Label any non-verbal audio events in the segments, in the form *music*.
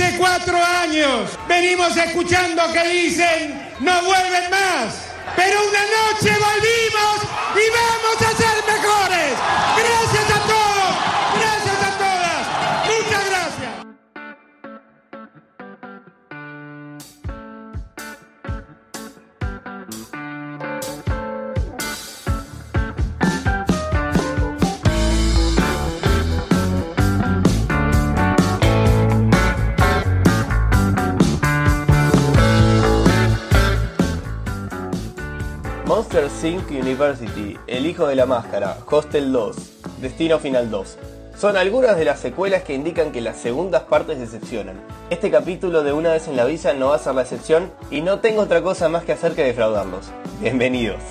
hace cuatro años venimos escuchando que dicen no vuelven más. Pero una noche volvimos y vamos a Monster Inc. University, El Hijo de la Máscara, Hostel 2, Destino Final 2. Son algunas de las secuelas que indican que las segundas partes decepcionan. Este capítulo de Una vez en la Villa no va a ser la excepción y no tengo otra cosa más que hacer que defraudarlos. Bienvenidos.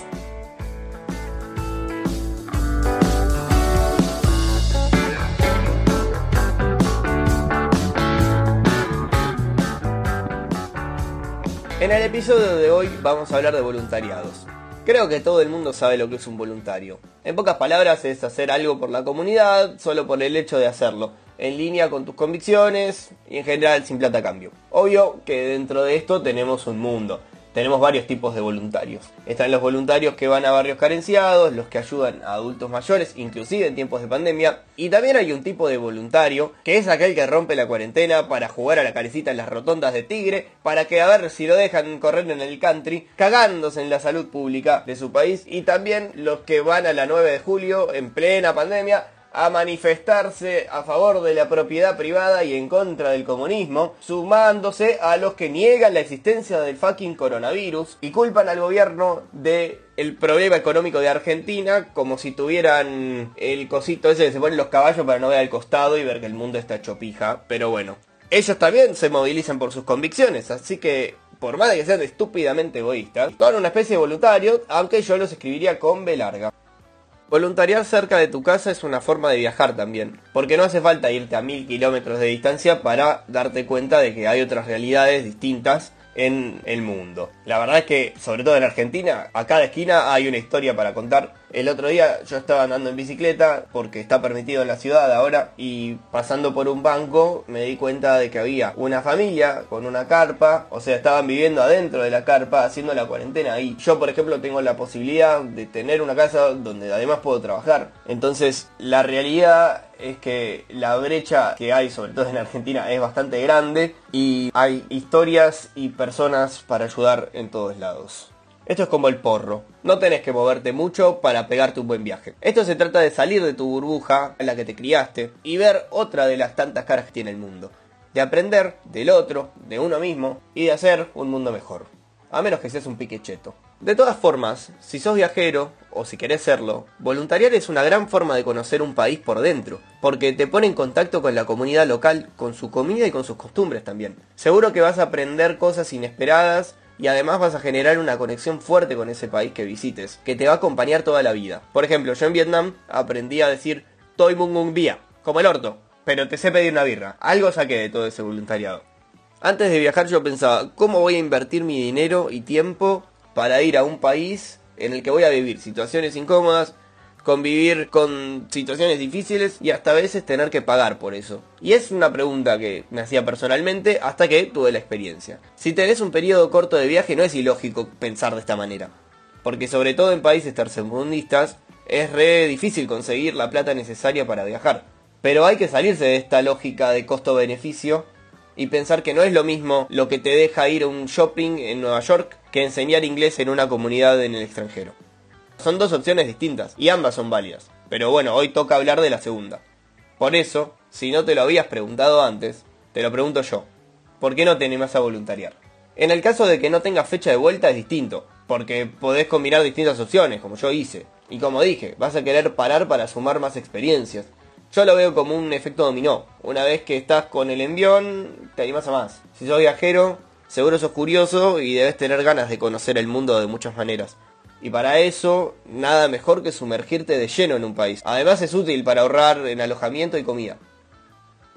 En el episodio de hoy vamos a hablar de voluntariados. Creo que todo el mundo sabe lo que es un voluntario. En pocas palabras es hacer algo por la comunidad solo por el hecho de hacerlo, en línea con tus convicciones y en general sin plata cambio. Obvio que dentro de esto tenemos un mundo. Tenemos varios tipos de voluntarios. Están los voluntarios que van a barrios carenciados, los que ayudan a adultos mayores, inclusive en tiempos de pandemia. Y también hay un tipo de voluntario, que es aquel que rompe la cuarentena para jugar a la carecita en las rotondas de Tigre, para que a ver si lo dejan correr en el country, cagándose en la salud pública de su país. Y también los que van a la 9 de julio en plena pandemia a manifestarse a favor de la propiedad privada y en contra del comunismo, sumándose a los que niegan la existencia del fucking coronavirus y culpan al gobierno de el problema económico de Argentina como si tuvieran el cosito ese que se ponen los caballos para no ver al costado y ver que el mundo está hecho pija, pero bueno. Ellos también se movilizan por sus convicciones, así que por más de que sean estúpidamente egoístas, son una especie de voluntario, aunque yo los escribiría con B larga. Voluntariar cerca de tu casa es una forma de viajar también, porque no hace falta irte a mil kilómetros de distancia para darte cuenta de que hay otras realidades distintas en el mundo. La verdad es que, sobre todo en Argentina, a cada esquina hay una historia para contar. El otro día yo estaba andando en bicicleta, porque está permitido en la ciudad ahora, y pasando por un banco me di cuenta de que había una familia con una carpa, o sea, estaban viviendo adentro de la carpa haciendo la cuarentena ahí. Yo, por ejemplo, tengo la posibilidad de tener una casa donde además puedo trabajar. Entonces, la realidad es que la brecha que hay, sobre todo en Argentina, es bastante grande y hay historias y personas para ayudar en todos lados. Esto es como el porro. No tenés que moverte mucho para pegarte un buen viaje. Esto se trata de salir de tu burbuja en la que te criaste y ver otra de las tantas caras que tiene el mundo. De aprender del otro, de uno mismo y de hacer un mundo mejor. A menos que seas un pique cheto. De todas formas, si sos viajero, o si querés serlo, voluntariar es una gran forma de conocer un país por dentro, porque te pone en contacto con la comunidad local, con su comida y con sus costumbres también. Seguro que vas a aprender cosas inesperadas y además vas a generar una conexión fuerte con ese país que visites, que te va a acompañar toda la vida. Por ejemplo, yo en Vietnam aprendí a decir Toi Mung Mung Bia, como el orto, pero te sé pedir una birra. Algo saqué de todo ese voluntariado. Antes de viajar yo pensaba, ¿cómo voy a invertir mi dinero y tiempo para ir a un país en el que voy a vivir situaciones incómodas, convivir con situaciones difíciles y hasta a veces tener que pagar por eso. Y es una pregunta que me hacía personalmente hasta que tuve la experiencia. Si tenés un periodo corto de viaje no es ilógico pensar de esta manera, porque sobre todo en países tercermundistas es re difícil conseguir la plata necesaria para viajar. Pero hay que salirse de esta lógica de costo-beneficio y pensar que no es lo mismo lo que te deja ir a un shopping en Nueva York que enseñar inglés en una comunidad en el extranjero. Son dos opciones distintas y ambas son válidas. Pero bueno, hoy toca hablar de la segunda. Por eso, si no te lo habías preguntado antes, te lo pregunto yo. ¿Por qué no te animás a voluntariar? En el caso de que no tengas fecha de vuelta es distinto, porque podés combinar distintas opciones, como yo hice. Y como dije, vas a querer parar para sumar más experiencias. Yo lo veo como un efecto dominó. Una vez que estás con el envión, te animás a más. Si sos viajero, seguro sos curioso y debes tener ganas de conocer el mundo de muchas maneras. Y para eso, nada mejor que sumergirte de lleno en un país. Además es útil para ahorrar en alojamiento y comida.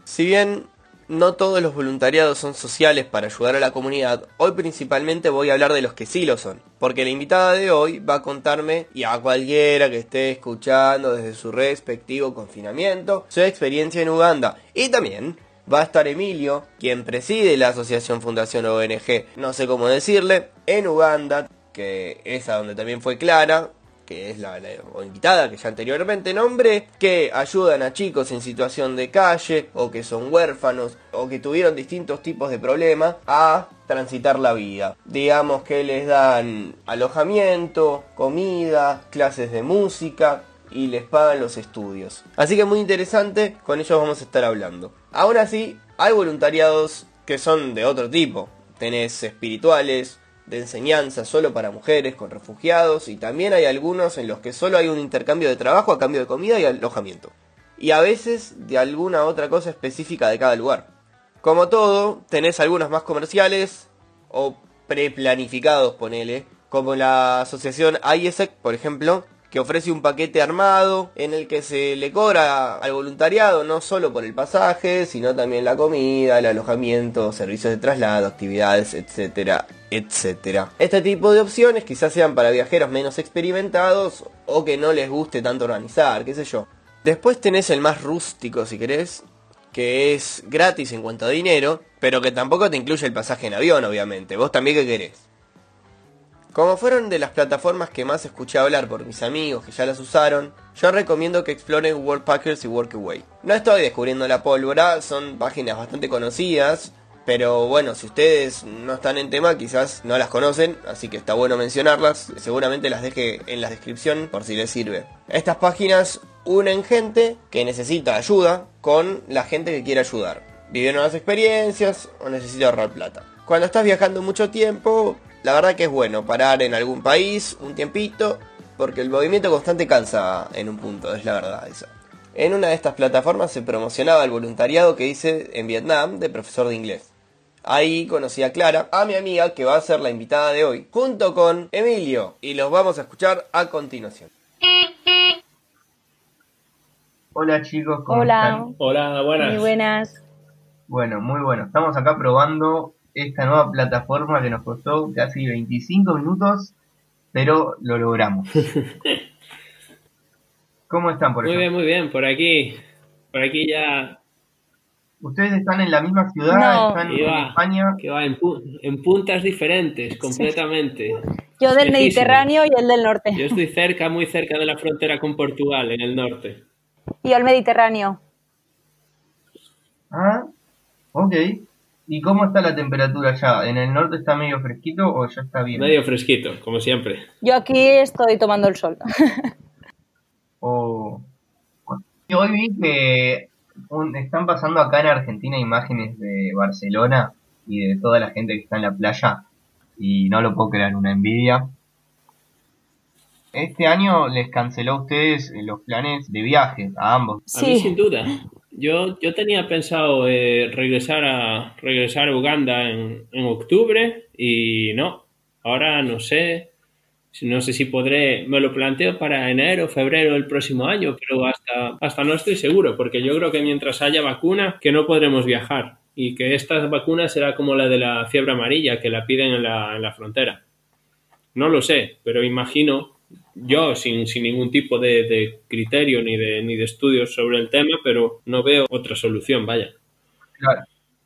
Si bien no todos los voluntariados son sociales para ayudar a la comunidad, hoy principalmente voy a hablar de los que sí lo son. Porque la invitada de hoy va a contarme, y a cualquiera que esté escuchando desde su respectivo confinamiento, su experiencia en Uganda. Y también va a estar Emilio, quien preside la asociación Fundación ONG, no sé cómo decirle, en Uganda, que es a donde también fue Clara, que es la, invitada que ya anteriormente nombré, que ayudan a chicos en situación de calle o que son huérfanos o que tuvieron distintos tipos de problemas a transitar la vida. Digamos que les dan alojamiento, comida, clases de música y les pagan los estudios. Así que muy interesante, con ellos vamos a estar hablando. Aún así, hay voluntariados que son de otro tipo. Tenés espirituales, de enseñanza solo para mujeres con refugiados y también hay algunos en los que solo hay un intercambio de trabajo a cambio de comida y alojamiento. Y a veces de alguna otra cosa específica de cada lugar. Como todo, tenés algunos más comerciales o preplanificados, ponele, como la asociación IESEC, por ejemplo, que ofrece un paquete armado en el que se le cobra al voluntariado no solo por el pasaje, sino también la comida, el alojamiento, servicios de traslado, actividades, etcétera, etcétera. Este tipo de opciones quizás sean para viajeros menos experimentados o que no les guste tanto organizar, qué sé yo. Después tenés el más rústico si querés, que es gratis en cuanto a dinero, pero que tampoco te incluye el pasaje en avión, obviamente. Vos también qué querés. Como fueron de las plataformas que más escuché hablar por mis amigos que ya las usaron, yo recomiendo que exploren Worldpackers y Workaway. No estoy descubriendo la pólvora, son páginas bastante conocidas, pero bueno, si ustedes no están en tema, quizás no las conocen, así que está bueno mencionarlas. Seguramente las deje en la descripción por si les sirve. Estas páginas unen gente que necesita ayuda con la gente que quiere ayudar. Vive nuevas experiencias o necesita ahorrar plata. Cuando estás viajando mucho tiempo, la verdad que es bueno parar en algún país un tiempito, porque el movimiento constante cansa en un punto, es la verdad eso. En una de estas plataformas se promocionaba el voluntariado que hice en Vietnam de profesor de inglés. Ahí conocí a Clara, a mi amiga que va a ser la invitada de hoy, junto con Emilio, y los vamos a escuchar a continuación. Hola chicos, ¿cómo Hola. están? Hola, buenas. Muy buenas. Bueno, muy bueno. Estamos acá probando esta nueva plataforma que nos costó casi 25 minutos, pero lo logramos. *laughs* ¿Cómo están por Muy allá? bien, muy bien. Por aquí, por aquí ya ¿Ustedes están en la misma ciudad? No. ¿Están en. España? que va en, pu- en puntas diferentes, completamente. Yo del Lejísimo. Mediterráneo y el del norte. Yo estoy cerca, muy cerca de la frontera con Portugal, en el norte. Y yo el Mediterráneo. Ah, ok. ¿Y cómo está la temperatura allá? ¿En el norte está medio fresquito o ya está bien? Medio fresquito, como siempre. Yo aquí estoy tomando el sol. *laughs* O... bueno, y hoy vi que un- están pasando acá en Argentina imágenes de Barcelona y de toda la gente que está en la playa y no lo puedo creer, una envidia. Este año les canceló a ustedes los planes de viaje a ambos. A mí Sí. sin duda. Yo, yo tenía pensado eh, regresar a regresar Uganda en, en octubre y no. Ahora no sé. No sé si podré. Me lo planteo para enero, febrero del próximo año, pero hasta, hasta no estoy seguro, porque yo creo que mientras haya vacuna, que no podremos viajar. Y que esta vacuna será como la de la fiebre amarilla, que la piden en la, en la frontera. No lo sé, pero imagino, yo sin, sin ningún tipo de, de criterio ni de, ni de estudios sobre el tema, pero no veo otra solución, vaya. Claro.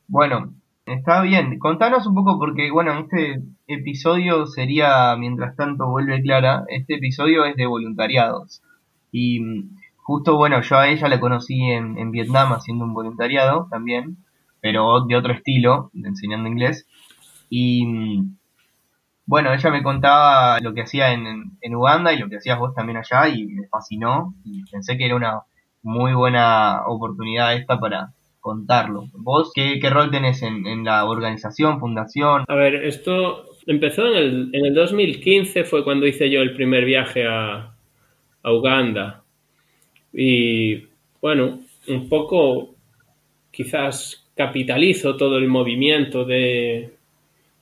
Bueno, está bien. Contanos un poco porque, bueno, este episodio sería, mientras tanto vuelve Clara, este episodio es de voluntariados. Y mm, justo, bueno, yo a ella la conocí en, en Vietnam haciendo un voluntariado también, pero de otro estilo, de enseñando inglés. Y mm, bueno, ella me contaba lo que hacía en, en- Uganda y lo que hacías vos también allá y me fascinó y pensé que era una muy buena oportunidad esta para contarlo. ¿Vos qué, rol tenés en, en la organización, fundación? A ver, esto empezó en el, en el 2015, fue cuando hice yo el primer viaje a, a Uganda. Y bueno, un poco quizás capitalizo todo el movimiento de,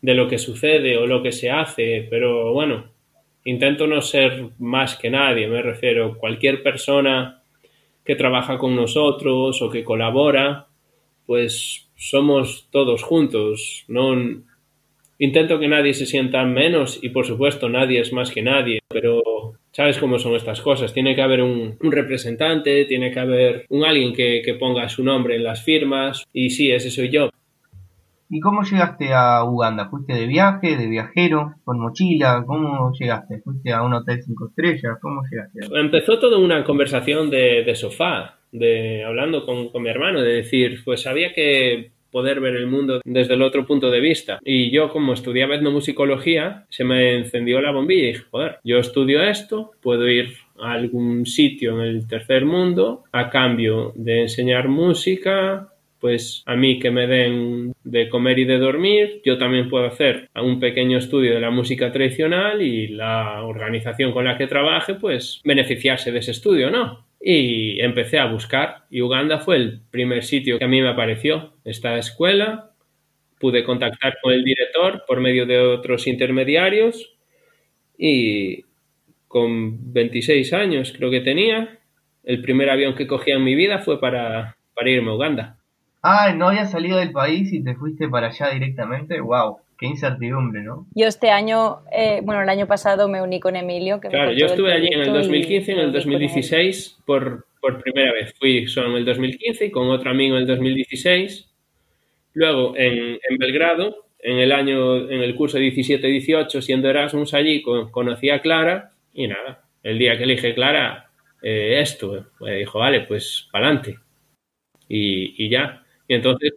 de lo que sucede o lo que se hace, pero bueno, intento no ser más que nadie, me refiero, cualquier persona que trabaja con nosotros o que colabora, pues somos todos juntos, no intento que nadie se sienta menos y por supuesto nadie es más que nadie, pero ¿Sabes cómo son estas cosas? Tiene que haber un, representante, tiene que haber un alguien que, que ponga su nombre en las firmas y sí, ese soy yo. ¿Y cómo llegaste a Uganda? ¿Fuiste de viaje, de viajero, con mochila? ¿Cómo llegaste? ¿Fuiste a un hotel cinco estrellas? ¿Cómo llegaste? Empezó toda una conversación de, sofá, de hablando con, mi hermano, de decir, pues había que poder ver el mundo desde el otro punto de vista. Y yo, como estudiaba etnomusicología, se me encendió la bombilla y dije, joder, yo estudio esto, puedo ir a algún sitio en el tercer mundo a cambio de enseñar música, pues a mí que me den de comer y de dormir, yo también puedo hacer un pequeño estudio de la música tradicional y la organización con la que trabaje, pues beneficiarse de ese estudio, ¿no? y empecé a buscar y Uganda fue el primer sitio que a mí me apareció. Esta escuela, pude contactar con el director por medio de otros intermediarios y con 26 años creo que tenía, el primer avión que cogí en mi vida fue para, para irme a Uganda. Ah, ¿no habías salido del país y te fuiste para allá directamente? ¡Wow! Qué incertidumbre, ¿no? Yo este año, eh, bueno, el año pasado me uní con Emilio. Que claro, yo estuve allí en el proyecto 2015 y en el me uní con él. 2016 por, por primera vez. Fui solo en el 2015 y con otro amigo en el 2016. Luego en, en Belgrado, en el año, en el curso 17-18, siendo Erasmus allí, con- conocí a Clara y nada. El día que elige Clara, eh, esto, me dijo, vale, pues pa'lante. Y, y ya. Y entonces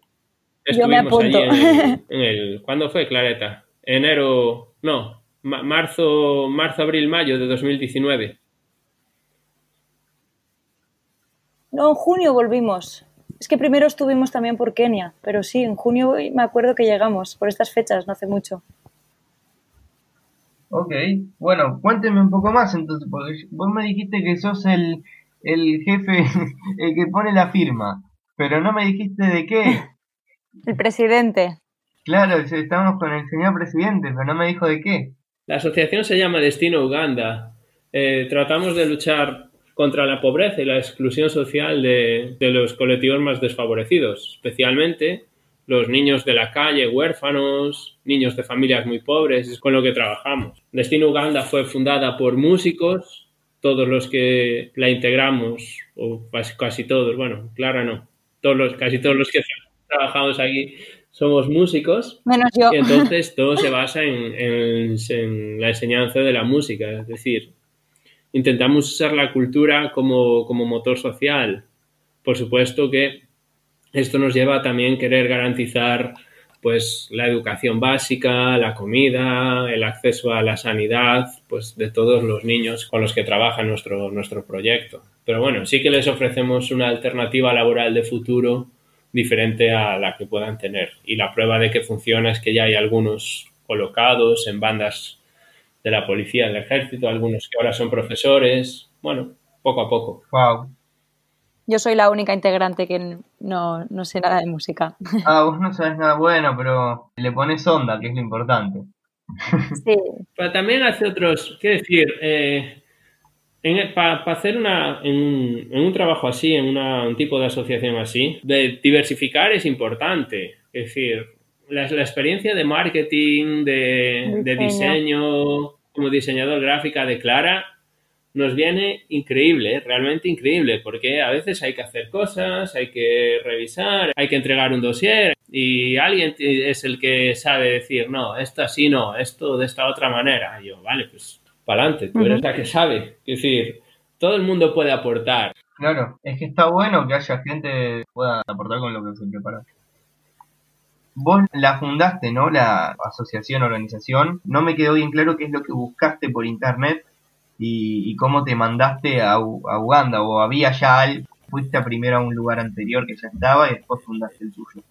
Yo me estuvimos allí en el, *laughs* en el- ¿Cuándo fue, Clareta? Enero, no, ma- marzo, marzo, abril, mayo de 2019. No, en junio volvimos. Es que primero estuvimos también por Kenia, pero sí, en junio me acuerdo que llegamos, por estas fechas, no hace mucho. Ok, bueno, cuénteme un poco más entonces, porque vos me dijiste que sos el, el jefe, *laughs* el que pone la firma, pero no me dijiste de qué. *laughs* El presidente. Claro, estamos con el señor presidente, pero no me dijo de qué. La asociación se llama Destino Uganda. Eh, tratamos de luchar contra la pobreza y la exclusión social de, de los colectivos más desfavorecidos, especialmente los niños de la calle, huérfanos, niños de familias muy pobres, es con lo que trabajamos. Destino Uganda fue fundada por músicos, todos los que la integramos, o casi, casi todos, bueno, Clara no, todos los, casi todos los que trabajamos aquí somos músicos Menos yo. y entonces *laughs* todo se basa en, en- en la enseñanza de la música, es decir, intentamos usar la cultura como, como motor social. Por supuesto que esto nos lleva a también querer garantizar pues la educación básica, la comida, el acceso a la sanidad, pues de todos los niños con los que trabaja nuestro, nuestro proyecto. Pero bueno, sí que les ofrecemos una alternativa laboral de futuro diferente a la que puedan tener. Y la prueba de que funciona es que ya hay algunos colocados en bandas de la policía, del ejército, algunos que ahora son profesores. Bueno, poco a poco. Wow. Yo soy la única integrante que no, no sé nada de música. Ah, vos no sabes nada bueno, pero le pones onda, que es lo importante. Sí, Pero también hace otros, quiero decir, eh, para hacer una, en, un- en un trabajo así, en una- un tipo de asociación así, de diversificar es importante. Es decir, la, la experiencia de marketing, de, de Diseño. como diseñador gráfica de Clara, nos viene increíble, realmente increíble, porque a veces hay que hacer cosas, hay que revisar, hay que entregar un dossier y alguien es el que sabe decir, no, esto así no, esto de esta otra manera. Y yo, vale, pues para adelante, tú eres la que sabe. Es decir, todo el mundo puede aportar. Claro, es que está bueno que haya gente que pueda aportar con lo que se prepara. Vos la fundaste, ¿no? La asociación, organización. No me quedó bien claro qué es lo que buscaste por internet y, y cómo te mandaste a, Uganda o había ya al, fuiste primero a un lugar anterior que ya estaba y después fundaste el tuyo.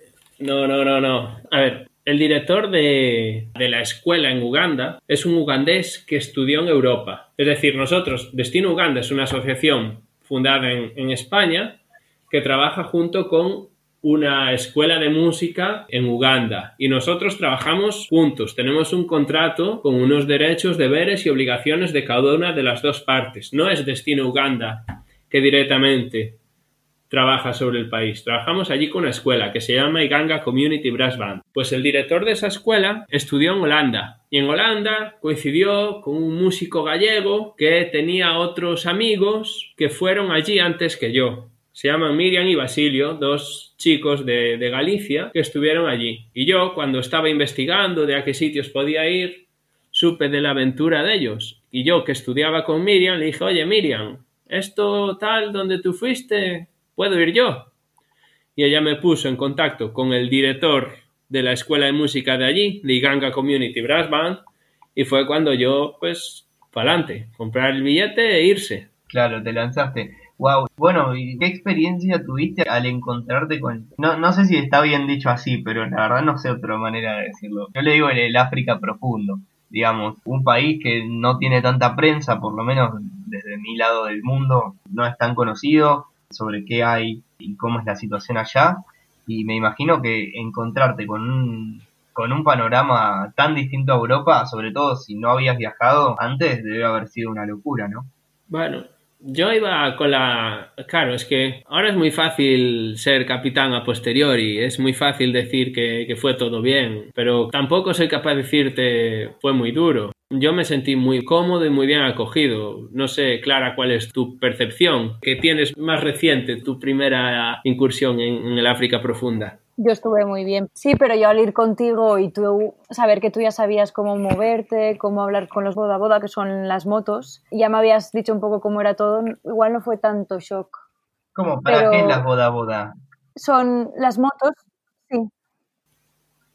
No, no, no, no. A ver, el director de, de la escuela en Uganda es un ugandés que estudió en Europa. Es decir, nosotros, Destino Uganda es una asociación fundada en, en España que trabaja junto con una escuela de música en Uganda y nosotros trabajamos juntos. Tenemos un contrato con unos derechos, deberes y obligaciones de cada una de las dos partes. No es Destino Uganda que directamente trabaja sobre el país. Trabajamos allí con una escuela que se llama Iganga Community Brass Band. Pues el director de esa escuela estudió en Holanda y en Holanda coincidió con un músico gallego que tenía otros amigos que fueron allí antes que yo. Se llaman Miriam y Basilio, dos chicos de, de Galicia que estuvieron allí. Y yo, cuando estaba investigando de a qué sitios podía ir, supe de la aventura de ellos. Y yo, que estudiaba con Miriam, le dije, oye Miriam, esto tal donde tú fuiste, ¿puedo ir yo? Y ella me puso en contacto con el director de la escuela de música de allí, de Iganga Community Brass Band, y fue cuando yo, pues, para adelante, comprar el billete e irse. Claro, te lanzaste. Wow. Bueno, ¿y qué experiencia tuviste al encontrarte con... No, no sé si está bien dicho así, pero la verdad no sé otra manera de decirlo. Yo le digo el, el África profundo, digamos, un país que no tiene tanta prensa, por lo menos desde mi lado del mundo, no es tan conocido sobre qué hay y cómo es la situación allá. Y me imagino que encontrarte con un, con un panorama tan distinto a Europa, sobre todo si no habías viajado antes, debe haber sido una locura, ¿no? Bueno, yo iba con la... Claro, es que ahora es muy fácil ser capitán a posteriori, es muy fácil decir que, fue todo bien, pero tampoco soy capaz de decirte fue muy duro. Yo me sentí muy cómodo y muy bien acogido. No sé, Clara, cuál es tu percepción, que tienes más reciente tu primera incursión en el África profunda. Yo estuve muy bien. Sí, pero yo al ir contigo y tú saber que tú ya sabías cómo moverte, cómo hablar con los boda boda, que son las motos, ya me habías dicho un poco cómo era todo, igual no fue tanto shock. ¿Cómo? ¿Para Pero- qué las boda boda? Son las motos, sí.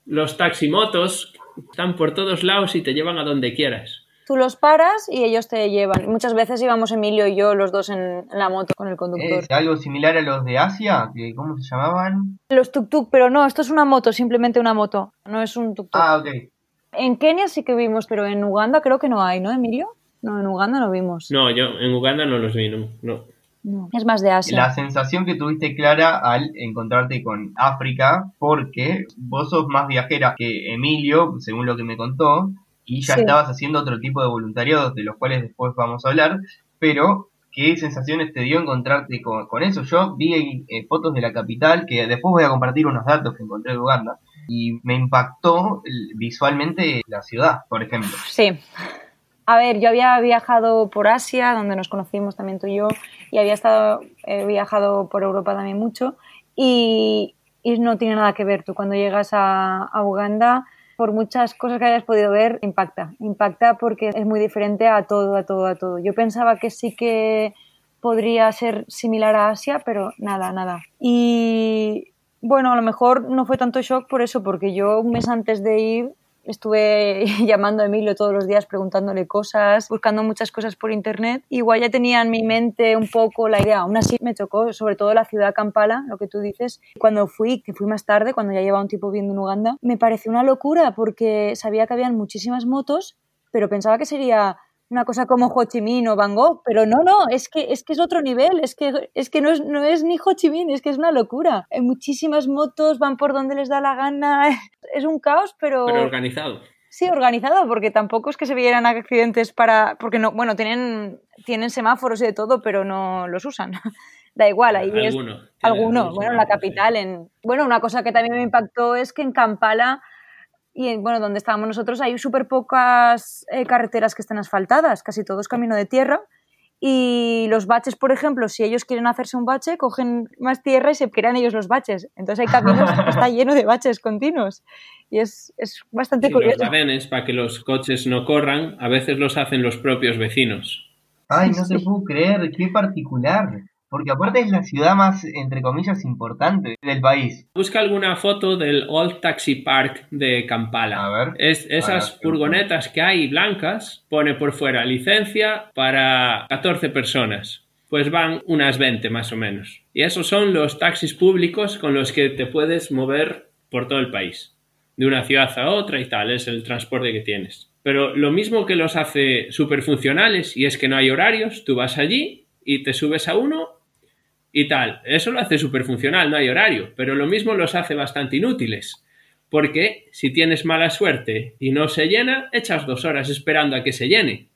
Los taximotos están por todos lados y te llevan a donde quieras. Tú los paras y ellos te llevan. Muchas veces íbamos Emilio y yo los dos en, la moto con el conductor. ¿Es algo similar a los de Asia? que ¿Cómo se llamaban? Los tuk-tuk, pero no, esto es una moto, simplemente una moto, no es un tuk-tuk. Ah, ok. En Kenia sí que vimos, pero en Uganda creo que no hay, ¿no, Emilio? No, en Uganda no vimos. No, yo en Uganda no los vi, no. no. No. Es más de Asia. La sensación que tuviste clara al encontrarte con África, porque vos sos más viajera que Emilio, según lo que me contó, y ya Sí. estabas haciendo otro tipo de voluntariados, de los cuales después vamos a hablar, pero ¿qué sensaciones te dio encontrarte con, con eso? Yo vi eh, fotos de la capital, que después voy a compartir unos datos que encontré de Uganda, y me impactó el- visualmente la ciudad, por ejemplo. Sí. A ver, yo había viajado por Asia, donde nos conocimos también tú y yo, y había estado, viajado por Europa también mucho, y, y no tiene nada que ver. Tú cuando llegas a, a Uganda, por muchas cosas que hayas podido ver, impacta. Impacta porque es muy diferente a todo, a todo, a todo. Yo pensaba que sí que podría ser similar a Asia, pero nada, nada. Y bueno, a lo mejor no fue tanto shock por eso, porque yo un mes antes de ir estuve *laughs* llamando a Emilio todos los días preguntándole cosas, buscando muchas cosas por internet. Igual ya tenía en mi mente un poco la idea, aún así me chocó, sobre todo la ciudad Kampala, lo que tú dices. Cuando fui, que fui más tarde, cuando ya llevaba un tiempo viviendo en Uganda, me pareció una locura porque sabía que habían muchísimas motos, pero pensaba que sería una cosa como Ho Chi Minh o Van Gogh, pero no, no, es que es, que es otro nivel, es que, es que no, es, no es ni Ho Chi Minh, es que es una locura. Hay muchísimas motos, van por donde les da la gana, *laughs* es un caos, pero... Pero organizado. Sí, organizado, porque tampoco es que se vieran accidentes para... Porque no, bueno, tienen, tienen semáforos y de todo, pero no los usan. *laughs* da igual, ahí es... Alguno. tiene Alguno, algunos bueno, en la capital. En... Bueno, una cosa que también me impactó es que en Kampala y en, bueno, donde estábamos nosotros hay súper pocas eh, carreteras que estén asfaltadas, casi todo es camino de tierra. Y los baches, por ejemplo, si ellos quieren hacerse un bache, cogen más tierra y se crean ellos los baches. Entonces hay caminos que está lleno de baches continuos. Y es, es bastante Sí, los curioso. badenes, para que los coches no corran, a veces los hacen los propios vecinos. Ay, no te puedo creer, qué particular. Porque aparte es la ciudad más, entre comillas, importante del país. Busca alguna foto del Old Taxi Park de Kampala. A ver. Es, esas furgonetas que hay blancas, pone por fuera licencia para 14 personas. Pues van unas 20 más o menos. Y esos son los taxis públicos con los que te puedes mover por todo el país. De una ciudad a otra y tal, es el transporte que tienes. Pero lo mismo que los hace súper funcionales, y es que no hay horarios, tú vas allí y te subes a uno y tal. Eso lo hace súper funcional, no hay horario, pero lo mismo los hace bastante inútiles. Porque si tienes mala suerte y no se llena, echas dos horas esperando a que se llene.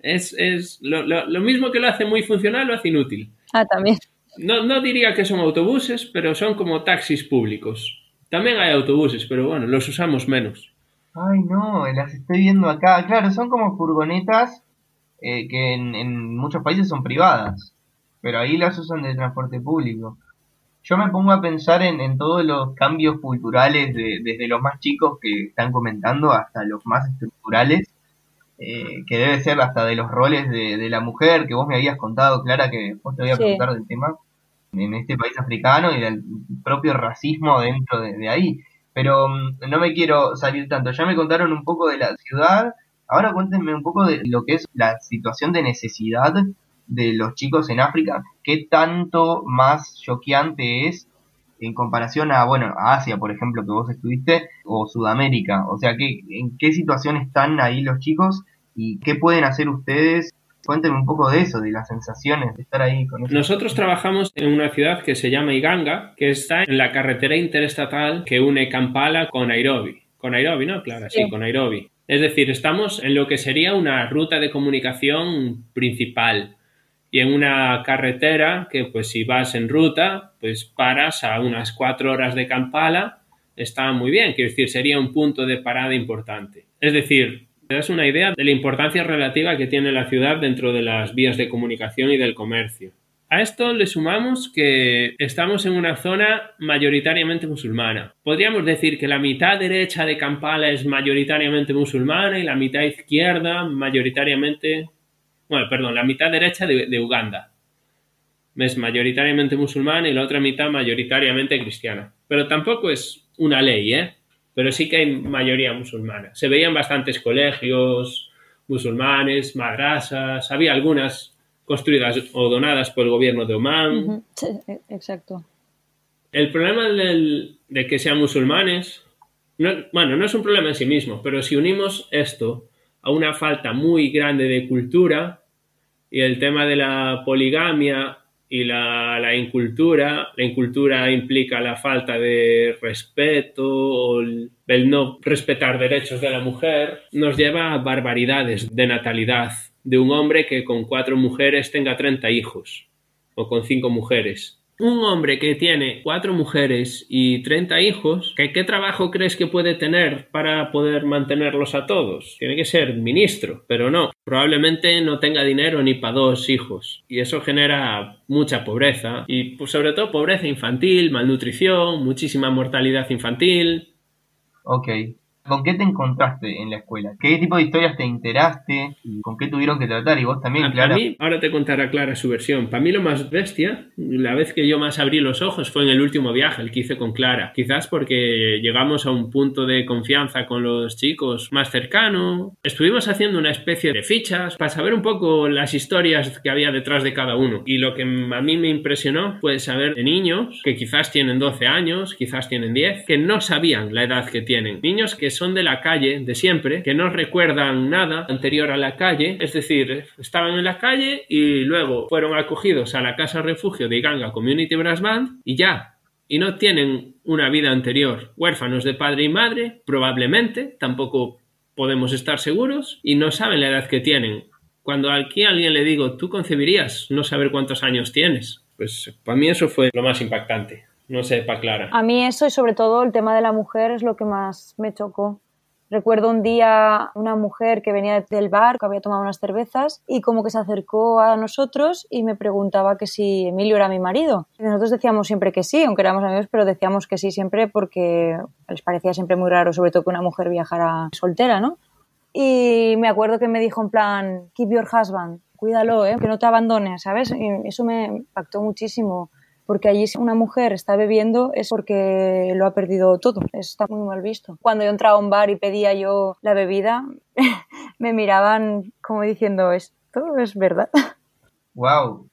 Es, es lo, lo- lo mismo que lo hace muy funcional, lo hace inútil. Ah, también. no, no diría que son autobuses, pero son como taxis públicos. También hay autobuses, pero bueno, los usamos menos. Ay, no, las estoy viendo acá. Claro, son como furgonetas eh, que en, en muchos países son privadas, pero ahí las usan de transporte público. Yo me pongo a pensar en, en todos los cambios culturales, de- desde los más chicos que están comentando hasta los más estructurales, eh, que debe ser hasta de los roles de, de la mujer, que vos me habías contado, Clara, que vos te voy a Sí. preguntar del tema, en este país africano y del propio racismo dentro de, de ahí. Pero mm, no me quiero salir tanto. Ya me contaron un poco de la ciudad. Ahora cuéntenme un poco de lo que es la situación de necesidad de los chicos en África. ¿Qué tanto más choqueante es en comparación a, bueno, a Asia, por ejemplo, que vos estuviste, o Sudamérica? O sea, ¿qué, ¿en qué situación están ahí los chicos y qué pueden hacer ustedes? Cuéntenme un poco de eso, de las sensaciones de estar ahí con. Nosotros trabajamos en una ciudad que se llama Iganga, que está en la carretera interestatal que une Kampala con Nairobi. Con Nairobi, ¿no? Claro, sí, Sí. con Nairobi. Es decir, estamos en lo que sería una ruta de comunicación principal y en una carretera que pues si vas en ruta, pues paras a unas cuatro horas de Kampala, está muy bien, quiero decir, sería un punto de parada importante. Es decir, te das una idea de la importancia relativa que tiene la ciudad dentro de las vías de comunicación y del comercio. A esto le sumamos que estamos en una zona mayoritariamente musulmana. Podríamos decir que la mitad derecha de Kampala es mayoritariamente musulmana y la mitad izquierda mayoritariamente... Bueno, perdón, la mitad derecha de, de Uganda. Es mayoritariamente musulmana y la otra mitad mayoritariamente cristiana. Pero tampoco es una ley, ¿eh? Pero sí que hay mayoría musulmana. Se veían bastantes colegios musulmanes, madrasas, había algunas construidas o donadas por el gobierno de Omán. Ujú, sí, e- exacto. El problema del- de que sean musulmanes, no- bueno, no es un problema en sí mismo, pero si unimos esto a una falta muy grande de cultura y el tema de la poligamia y la, incultura, la incultura implica la falta de respeto o el, el no respetar derechos de la mujer, nos lleva a barbaridades de natalidad de un hombre que con cuatro mujeres tenga 30 hijos o con cinco mujeres. Un hombre que tiene cuatro mujeres y 30 hijos, ¿qué, ¿qué trabajo crees que puede tener para poder mantenerlos a todos? Tiene que ser ministro, pero no. Probablemente no tenga dinero ni para dos hijos. Y eso genera mucha pobreza. Y pues, sobre todo pobreza infantil, malnutrición, muchísima mortalidad infantil. Ok. ¿Con qué te encontraste en la escuela? ¿Qué tipo de historias te enteraste? ¿Y con qué tuvieron que tratar? Y vos también, A, a Clara. mí, ahora te contará Clara su versión. Para mí lo más bestia, la vez que yo más abrí los ojos fue en el último viaje, el que hice con Clara. Quizás porque llegamos a un punto de confianza con los chicos más cercano. Estuvimos haciendo una especie de fichas para saber un poco las historias que había detrás de cada uno. Y lo que a mí me impresionó fue saber de niños que quizás tienen 12 años, quizás tienen 10, que no sabían la edad que tienen. Niños que son de la calle, de siempre, que no recuerdan nada anterior a la calle, es decir, estaban en la calle y luego fueron acogidos a la casa refugio de Iganga Community Brass Band y ya. Y no tienen una vida anterior. Huérfanos de padre y madre, probablemente, tampoco podemos estar seguros, y no saben la edad que tienen. Cuando aquí a alguien le digo, tú concebirías no saber cuántos años tienes, pues para mí eso fue lo más impactante. No sé, para Clara. A mí eso y sobre todo el tema de la mujer es lo que más me chocó. Recuerdo un día una mujer que venía del bar, que había tomado unas cervezas y como que se acercó a nosotros y me preguntaba que si Emilio era mi marido. Y nosotros decíamos siempre que sí, aunque éramos amigos, pero decíamos que sí siempre porque les parecía siempre muy raro, sobre todo que una mujer viajara soltera, ¿no? Y me acuerdo que me dijo en plan, keep your husband, cuídalo, ¿eh? que no te abandone, ¿sabes? Y eso me impactó muchísimo porque allí si una mujer está bebiendo es porque lo ha perdido todo, está muy mal visto. Cuando yo entraba a un bar y pedía yo la bebida, *laughs* me miraban como diciendo, esto es verdad. Wow.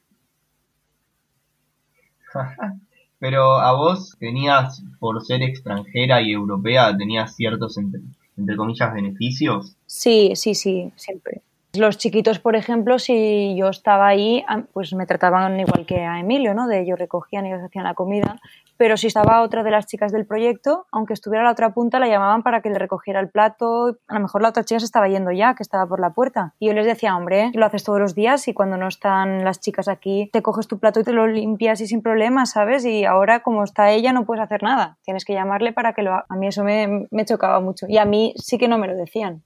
*laughs* Pero a vos tenías, por ser extranjera y europea, tenías ciertos, entre, entre comillas, beneficios. Sí, sí, sí, siempre. Los chiquitos, por ejemplo, si yo estaba ahí, pues me trataban igual que a Emilio, ¿no? De ellos recogían ellos hacían la comida. Pero si estaba otra de las chicas del proyecto, aunque estuviera a la otra punta, la llamaban para que le recogiera el plato. A lo mejor la otra chica se estaba yendo ya, que estaba por la puerta. Y yo les decía, hombre, lo haces todos los días y cuando no están las chicas aquí, te coges tu plato y te lo limpias y sin problemas, ¿sabes? Y ahora, como está ella, no puedes hacer nada. Tienes que llamarle para que lo haga. A mí eso me, me chocaba mucho. Y a mí sí que no me lo decían.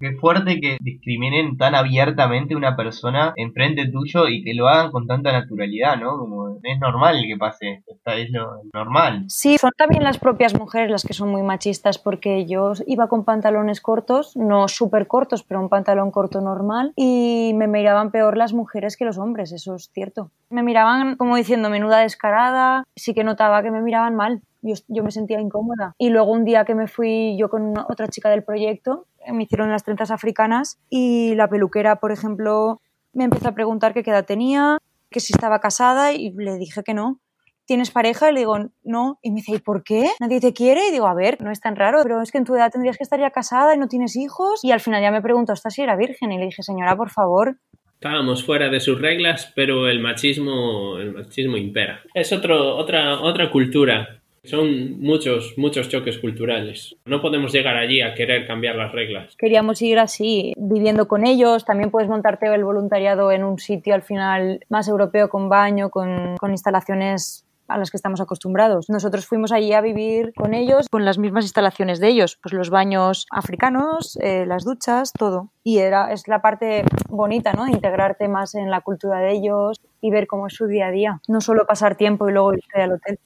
Qué fuerte que discriminen tan abiertamente una persona enfrente tuyo y que lo hagan con tanta naturalidad, ¿no? Como es normal que pase esto, es lo normal. Sí, son también las propias mujeres las que son muy machistas porque yo iba con pantalones cortos, no súper cortos, pero un pantalón corto normal y me miraban peor las mujeres que los hombres, eso es cierto. Me miraban como diciendo menuda descarada, sí que notaba que me miraban mal. Yo, yo, me sentía incómoda. Y luego un día que me fui yo con otra chica del proyecto, me hicieron las trenzas africanas y la peluquera, por ejemplo, me empezó a preguntar qué edad tenía, que si estaba casada y le dije que no. ¿Tienes pareja? Y le digo, no. Y me dice, ¿y por qué? ¿Nadie te quiere? Y digo, a ver, no es tan raro, pero es que en tu edad tendrías que estar ya casada y no tienes hijos. Y al final ya me preguntó hasta si era virgen. Y le dije, señora, por favor. Estábamos fuera de sus reglas, pero el machismo, el machismo impera. Es otro, otra, otra cultura son muchos, muchos choques culturales. No podemos llegar allí a querer cambiar las reglas. Queríamos ir así, viviendo con ellos. También puedes montarte el voluntariado en un sitio al final más europeo, con baño, con, con instalaciones a las que estamos acostumbrados. Nosotros fuimos allí a vivir con ellos, con las mismas instalaciones de ellos, pues los baños africanos, eh, las duchas, todo. Y era, es la parte bonita, ¿no? Integrarte más en la cultura de ellos y ver cómo es su día a día. No solo pasar tiempo y luego irte al hotel.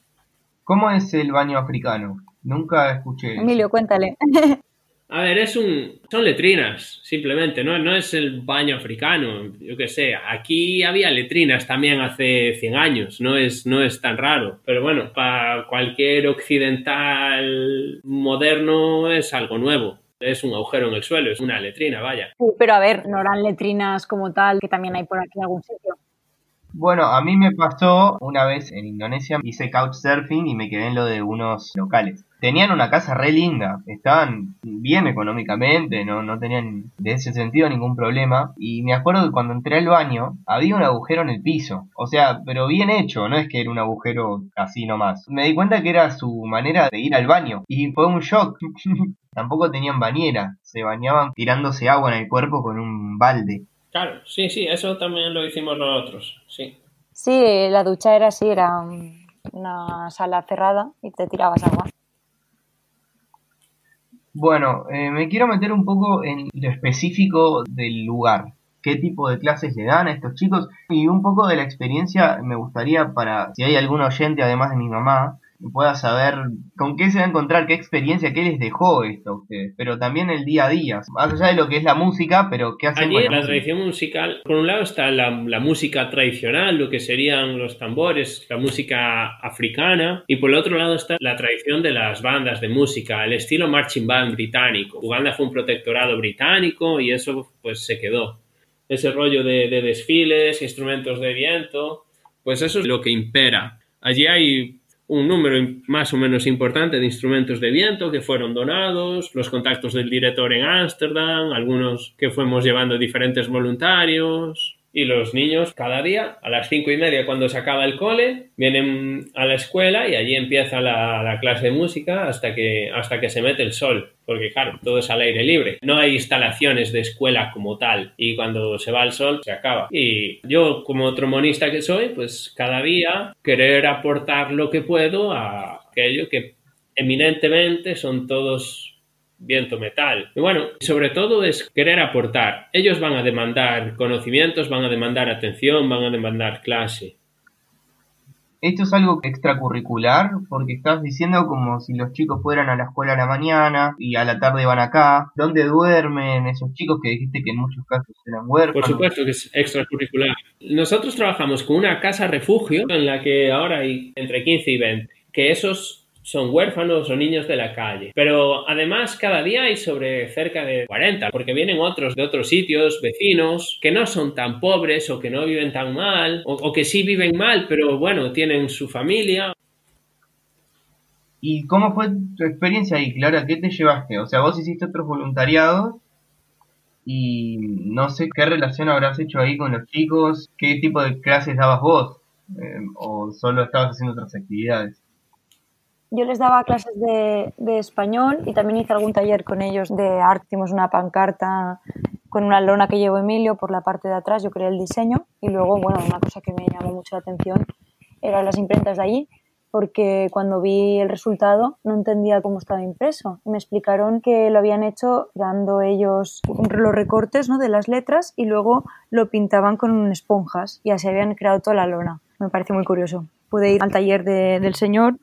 ¿Cómo es el baño africano? Nunca escuché. Emilio, cuéntale. *laughs* A ver, es un, son letrinas, simplemente, ¿no? No es el baño africano, yo qué sé. Aquí había letrinas también hace 100 años, no es, no es tan raro. Pero bueno, para cualquier occidental moderno es algo nuevo. Es un agujero en el suelo, es una letrina, vaya. Sí, pero a ver, no eran letrinas como tal, que también hay por aquí en algún sitio. Bueno, a mí me pasó una vez en Indonesia, hice couchsurfing y me quedé en lo de unos locales. Tenían una casa re linda, estaban bien económicamente, no, no tenían de ese sentido ningún problema. Y me acuerdo que cuando entré al baño había un agujero en el piso, o sea, pero bien hecho, no es que era un agujero así nomás. Me di cuenta que era su manera de ir al baño y fue un shock. *laughs* Tampoco tenían bañera, se bañaban tirándose agua en el cuerpo con un balde. Claro, sí, sí, eso también lo hicimos nosotros, sí. Sí, la ducha era así, era una sala cerrada y te tirabas agua. Bueno, eh, me quiero meter un poco en lo específico del lugar. ¿Qué tipo de clases le dan a estos chicos? Y un poco de la experiencia me gustaría para, si hay algún oyente además de mi mamá, pueda saber con qué se va a encontrar, qué experiencia, qué les dejó esto a ustedes, pero también el día a día, más allá de lo que es la música, pero qué hacen Allí, la, tradición musical, por un lado está la, la, música tradicional, lo que serían los tambores, la música africana, y por el otro lado está la tradición de las bandas de música, el estilo marching band británico. Uganda fue un protectorado británico y eso pues se quedó. Ese rollo de, de desfiles, instrumentos de viento, pues eso es lo que impera. Allí hay un número más o menos importante de instrumentos de viento que fueron donados, los contactos del director en Ámsterdam, algunos que fuimos llevando diferentes voluntarios, y los niños cada día a las cinco y media cuando se acaba el cole vienen a la escuela y allí empieza la, clase de música hasta que, hasta que se mete el sol porque claro, todo es al aire libre. No hay instalaciones de escuela como tal y cuando se va el sol se acaba. Y yo como trombonista que soy, pues cada día querer aportar lo que puedo a aquello que eminentemente son todos viento metal. Y bueno, sobre todo es querer aportar. Ellos van a demandar conocimientos, van a demandar atención, van a demandar clase. Esto es algo extracurricular, porque estás diciendo como si los chicos fueran a la escuela a la mañana y a la tarde van acá. ¿Dónde duermen esos chicos que dijiste que en muchos casos eran huérfanos? Por supuesto que es extracurricular. Nosotros trabajamos con una casa refugio en la que ahora hay entre 15 y 20, que esos son huérfanos o niños de la calle. Pero además cada día hay sobre cerca de 40, porque vienen otros de otros sitios, vecinos, que no son tan pobres o que no viven tan mal, o, que sí viven mal, pero bueno, tienen su familia. ¿Y cómo fue tu experiencia ahí, Clara? ¿Qué te llevaste? O sea, vos hiciste otros voluntariados y no sé qué relación habrás hecho ahí con los chicos, qué tipo de clases dabas vos, eh, o solo estabas haciendo otras actividades. Yo les daba clases de, español y también hice algún taller con ellos de arte. Hicimos una pancarta con una lona que llevó Emilio por la parte de atrás, yo creé el diseño y luego, bueno, una cosa que me llamó mucho la atención eran las imprentas de allí porque cuando vi el resultado no entendía cómo estaba impreso. Me explicaron que lo habían hecho dando ellos los recortes ¿no? de las letras y luego lo pintaban con esponjas y así habían creado toda la lona. Me parece muy curioso. Pude ir al taller de, del señor.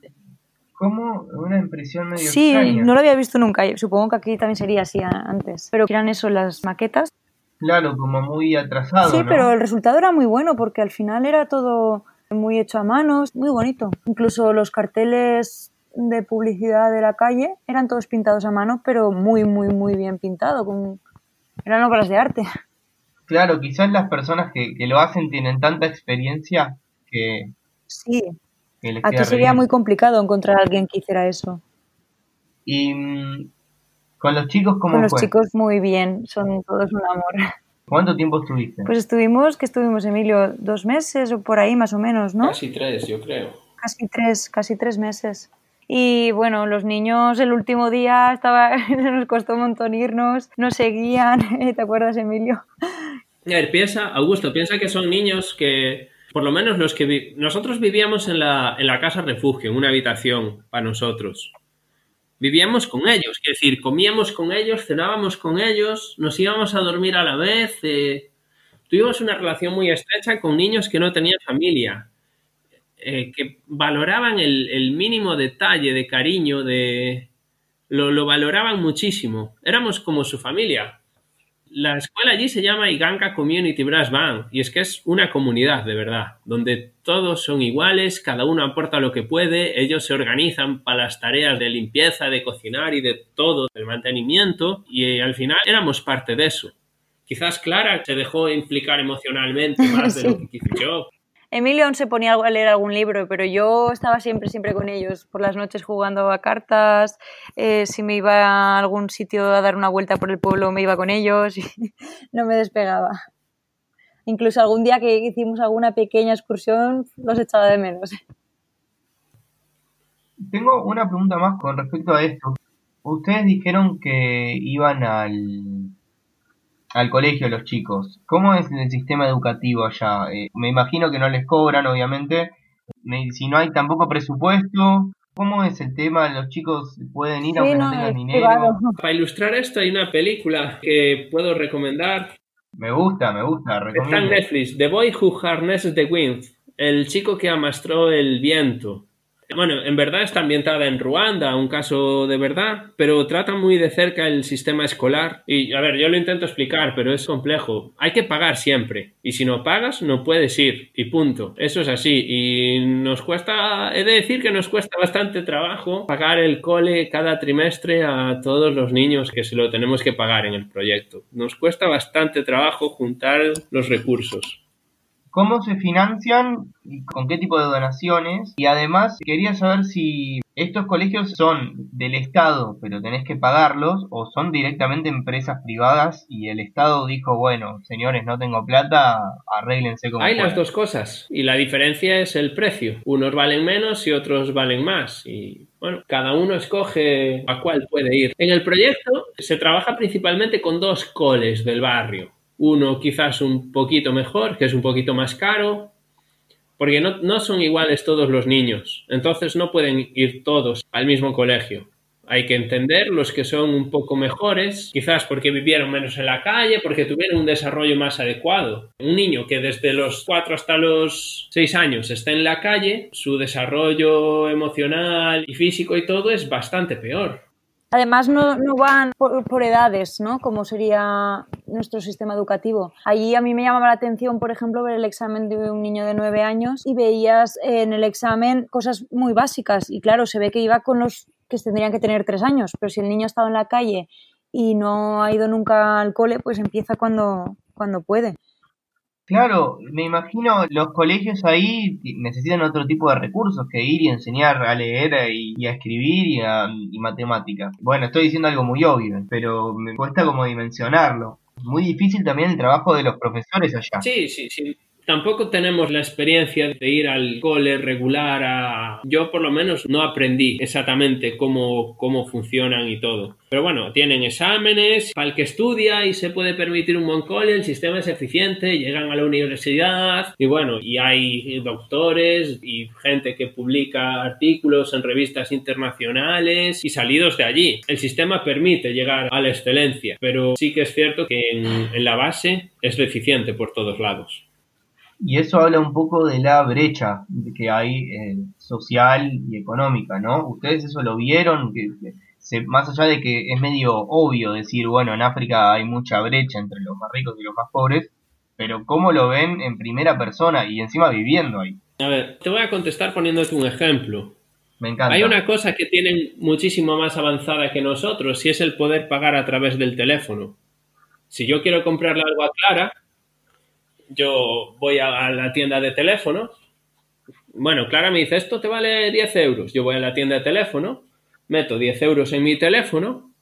Como una impresión medio Sí, extraña. no lo había visto nunca. Supongo que aquí también sería así antes. Pero eran eso las maquetas. Claro, como muy atrasado. Sí, ¿no? pero el resultado era muy bueno porque al final era todo muy hecho a mano, muy bonito. Incluso los carteles de publicidad de la calle eran todos pintados a mano, pero muy, muy, muy bien pintado. Con... Eran obras de arte. Claro, quizás las personas que, que lo hacen tienen tanta experiencia que, Sí, aquí sería muy complicado encontrar a alguien que hiciera eso. Y mm, con los chicos, ¿cómo Con los fue? chicos muy bien, son todos un amor. ¿Cuánto tiempo estuviste? Pues estuvimos, que estuvimos, Emilio, dos meses o por ahí más o menos, ¿no? Casi tres, yo creo. Casi tres, casi tres meses. Y bueno, los niños el último día estaba, *laughs* nos costó un montón irnos, nos seguían, *laughs* ¿te acuerdas, Emilio? A ver, piensa, Augusto, piensa que son niños que, por lo menos los que nosotros vivíamos en la, en la casa refugio, en una habitación para nosotros. Vivíamos con ellos, es decir, comíamos con ellos, cenábamos con ellos, nos íbamos a dormir a la vez. eh, tuvimos una relación muy estrecha con niños que no tenían familia, eh, que valoraban el, el mínimo detalle de cariño, de lo, lo valoraban muchísimo. Éramos como su familia. La escuela allí se llama Iganga Community Brass Band y es que es una comunidad de verdad, donde todos son iguales, cada uno aporta lo que puede, ellos se organizan para las tareas de limpieza, de cocinar y de todo, del mantenimiento y eh, al final éramos parte de eso. Quizás Clara se dejó implicar emocionalmente *laughs* más de lo que quise yo. Emilio aún se ponía a leer algún libro, pero yo estaba siempre, siempre con ellos, por las noches jugando a cartas, eh, si me iba a algún sitio a dar una vuelta por el pueblo me iba con ellos y *laughs* no me despegaba. Incluso algún día que hicimos alguna pequeña excursión los echaba de menos. Tengo una pregunta más con respecto a esto. Ustedes dijeron que iban al, al colegio los chicos. ¿Cómo es el sistema educativo allá? Eh, me imagino que no les cobran, obviamente. Me- si no hay tampoco presupuesto, ¿cómo es el tema? ¿Los chicos pueden ir Sí, aunque no, no, tengan dinero? Para ilustrar esto hay una película que puedo recomendar Me gusta, me gusta, Está en recomiendo. Netflix, The Boy Who Harnesses the Wind, el chico que amastró el viento. Bueno, en verdad está ambientada en Ruanda, un caso de verdad, pero trata muy de cerca el sistema escolar. Y a ver, yo lo intento explicar, pero es complejo. Hay que pagar siempre. Y si no pagas, no puedes ir. Y punto. Eso es así. Y nos cuesta, he de decir que nos cuesta bastante trabajo pagar el cole cada trimestre a todos los niños que se lo tenemos que pagar en el proyecto. Nos cuesta bastante trabajo juntar los recursos. ¿Cómo se financian y con qué tipo de donaciones? Y además quería saber si estos colegios son del Estado, pero tenés que pagarlos, o son directamente empresas privadas y el Estado dijo, bueno, señores, no tengo plata, arréglense como Hay las puedan". dos cosas y la diferencia es el precio. Unos valen menos y otros valen más. Y bueno, cada uno escoge a cuál puede ir. En el proyecto se trabaja principalmente con dos coles del barrio. Uno quizás un poquito mejor, que es un poquito más caro, porque no, no son iguales todos los niños. Entonces no pueden ir todos al mismo colegio. Hay que entender los que son un poco mejores, quizás porque vivieron menos en la calle, porque tuvieron un desarrollo más adecuado. Un niño que desde los 4 hasta los 6 años está en la calle, su desarrollo emocional y físico y todo es bastante peor. Además, no, no van por, por edades, ¿no? Como sería nuestro sistema educativo. Allí a mí me llamaba la atención, por ejemplo, ver el examen de un niño de nueve años y veías en el examen cosas muy básicas. Y claro, se ve que iba con los que tendrían que tener tres años, pero si el niño ha estado en la calle y no ha ido nunca al cole, pues empieza cuando, cuando puede. Claro, me imagino los colegios ahí necesitan otro tipo de recursos que ir y enseñar a leer y, a escribir y, a, y matemáticas. Bueno, estoy diciendo algo muy obvio, pero me cuesta como dimensionarlo. muy difícil también el trabajo de los profesores allá. Sí, sí, sí. Tampoco tenemos la experiencia de ir al cole regular a... Yo por lo menos no aprendí exactamente cómo, cómo funcionan y todo. Pero bueno, tienen exámenes para el que estudia y se puede permitir un buen cole, el sistema es eficiente, llegan a la universidad y bueno, y hay doctores y gente que publica artículos en revistas internacionales y salidos de allí. El sistema permite llegar a la excelencia, pero sí que es cierto que en, en la base es deficiente por todos lados. Y eso habla un poco de la brecha que hay eh, social y económica, ¿no? ¿Ustedes eso lo vieron? Que, se, más allá de que es medio obvio decir, bueno, en África hay mucha brecha entre los más ricos y los más pobres, pero ¿cómo lo ven en primera persona y encima viviendo ahí? A ver, te voy a contestar poniéndote un ejemplo. Me encanta. Hay una cosa que tienen muchísimo más avanzada que nosotros y es el poder pagar a través del teléfono. Si yo quiero comprarle algo a Clara, yo voy a la tienda de teléfono. Bueno, Clara me dice, esto te vale 10 euros. Yo voy a la tienda de teléfono, meto 10 euros en mi teléfono,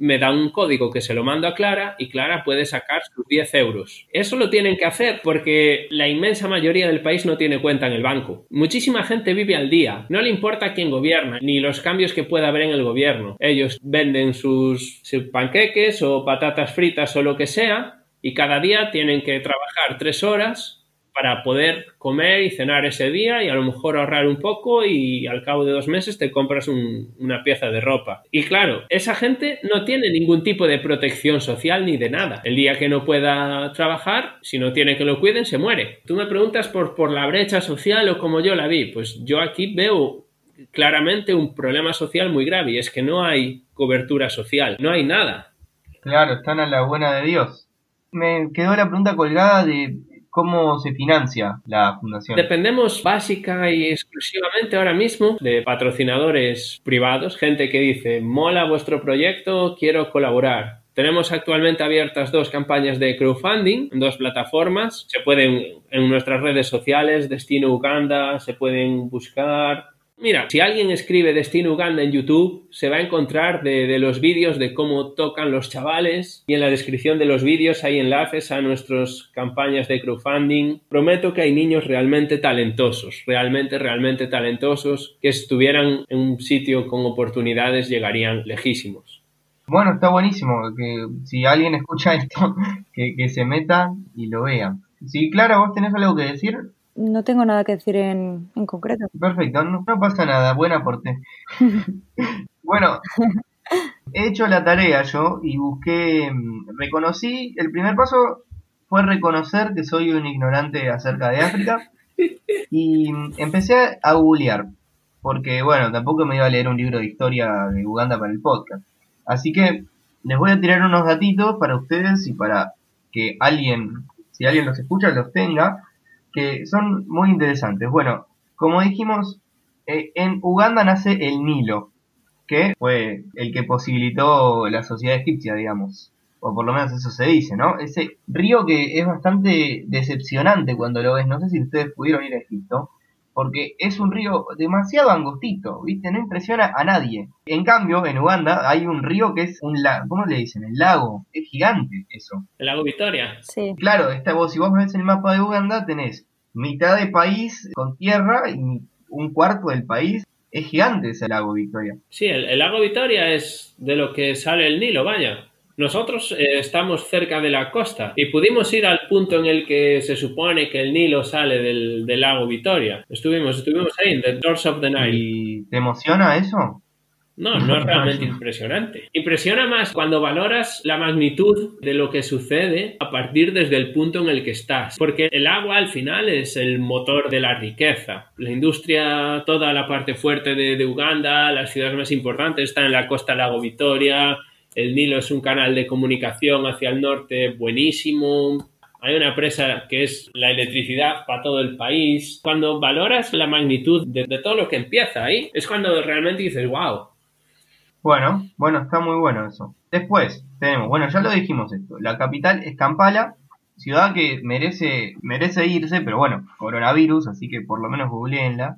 me da un código que se lo mando a Clara y Clara puede sacar sus 10 euros. Eso lo tienen que hacer porque la inmensa mayoría del país no tiene cuenta en el banco. Muchísima gente vive al día. No le importa quién gobierna ni los cambios que pueda haber en el gobierno. Ellos venden sus, sus panqueques o patatas fritas o lo que sea y cada día tienen que trabajar tres horas para poder comer y cenar ese día y a lo mejor ahorrar un poco y al cabo de dos meses te compras una pieza de ropa. Y claro, esa gente no tiene ningún tipo de protección social ni de nada. El día que no pueda trabajar, si no tiene que lo cuiden, se muere. Tú me preguntas por, por la brecha social o como yo la vi. Pues yo aquí veo claramente un problema social muy grave y es que no hay cobertura social, no hay nada. Claro, están a la buena de Dios me quedó la pregunta colgada de cómo se financia la fundación. Dependemos básica y exclusivamente ahora mismo de patrocinadores privados, gente que dice, mola vuestro proyecto, quiero colaborar. Tenemos actualmente abiertas dos campañas de crowdfunding dos plataformas. Se pueden en nuestras redes sociales, Destino Uganda, se pueden buscar Mira, si alguien escribe Destino Uganda en YouTube, se va a encontrar de, los vídeos de cómo tocan los chavales y en la descripción de los vídeos hay enlaces a nuestras campañas de crowdfunding. Prometo que hay niños realmente talentosos, realmente, realmente talentosos, que si estuvieran en un sitio con oportunidades llegarían lejísimos. Bueno, está buenísimo que si alguien escucha esto, *laughs* que, que se meta y lo vea. Sí, Clara, ¿vos tenés algo que decir? No tengo nada que decir en, en concreto. Perfecto, no, pasa nada, buen aporte. *laughs* bueno, he hecho la tarea yo y busqué, mm, reconocí, el primer paso fue reconocer que soy un ignorante acerca de África *laughs* y mm, empecé a googlear, porque bueno, tampoco me iba a leer un libro de historia de Uganda para el podcast. Así que les voy a tirar unos gatitos para ustedes y para que alguien, si alguien los escucha, los tenga que son muy interesantes. Bueno, como dijimos, eh, en Uganda nace el Nilo, que fue el que posibilitó la sociedad egipcia, digamos. O por lo menos eso se dice, ¿no? Ese río que es bastante decepcionante cuando lo ves. No sé si ustedes pudieron ir a Egipto porque es un río demasiado angostito, ¿viste? No impresiona a nadie. En cambio, en Uganda hay un río que es un lago, ¿cómo le dicen? El lago, es gigante eso. El lago Victoria. Sí. Claro, esta, vos, si vos ves el mapa de Uganda, tenés mitad de país con tierra y un cuarto del país. Es gigante ese lago Victoria. Sí, el lago Victoria es de lo que sale el Nilo, vaya. Nosotros eh, estamos cerca de la costa y pudimos ir al punto en el que se supone que el Nilo sale del, lago Victoria. Estuvimos, estuvimos ahí, en The Doors of the Nile. ¿Y te emociona eso? No, no es realmente impresionante. Impresiona más cuando valoras la magnitud de lo que sucede a partir desde el punto en el que estás. Porque el agua al final es el motor de la riqueza. La industria, toda la parte fuerte de, de Uganda, las ciudades más importantes están en la costa del lago Victoria, el Nilo es un canal de comunicación hacia el norte buenísimo. Hay una presa que es la electricidad para todo el país. Cuando valoras la magnitud de, todo lo que empieza ahí, es cuando realmente dices, wow. Bueno, bueno, está muy bueno eso. Después tenemos, bueno, ya lo dijimos esto, la capital es Kampala, ciudad que merece, merece irse, pero bueno, coronavirus, así que por lo menos googleenla.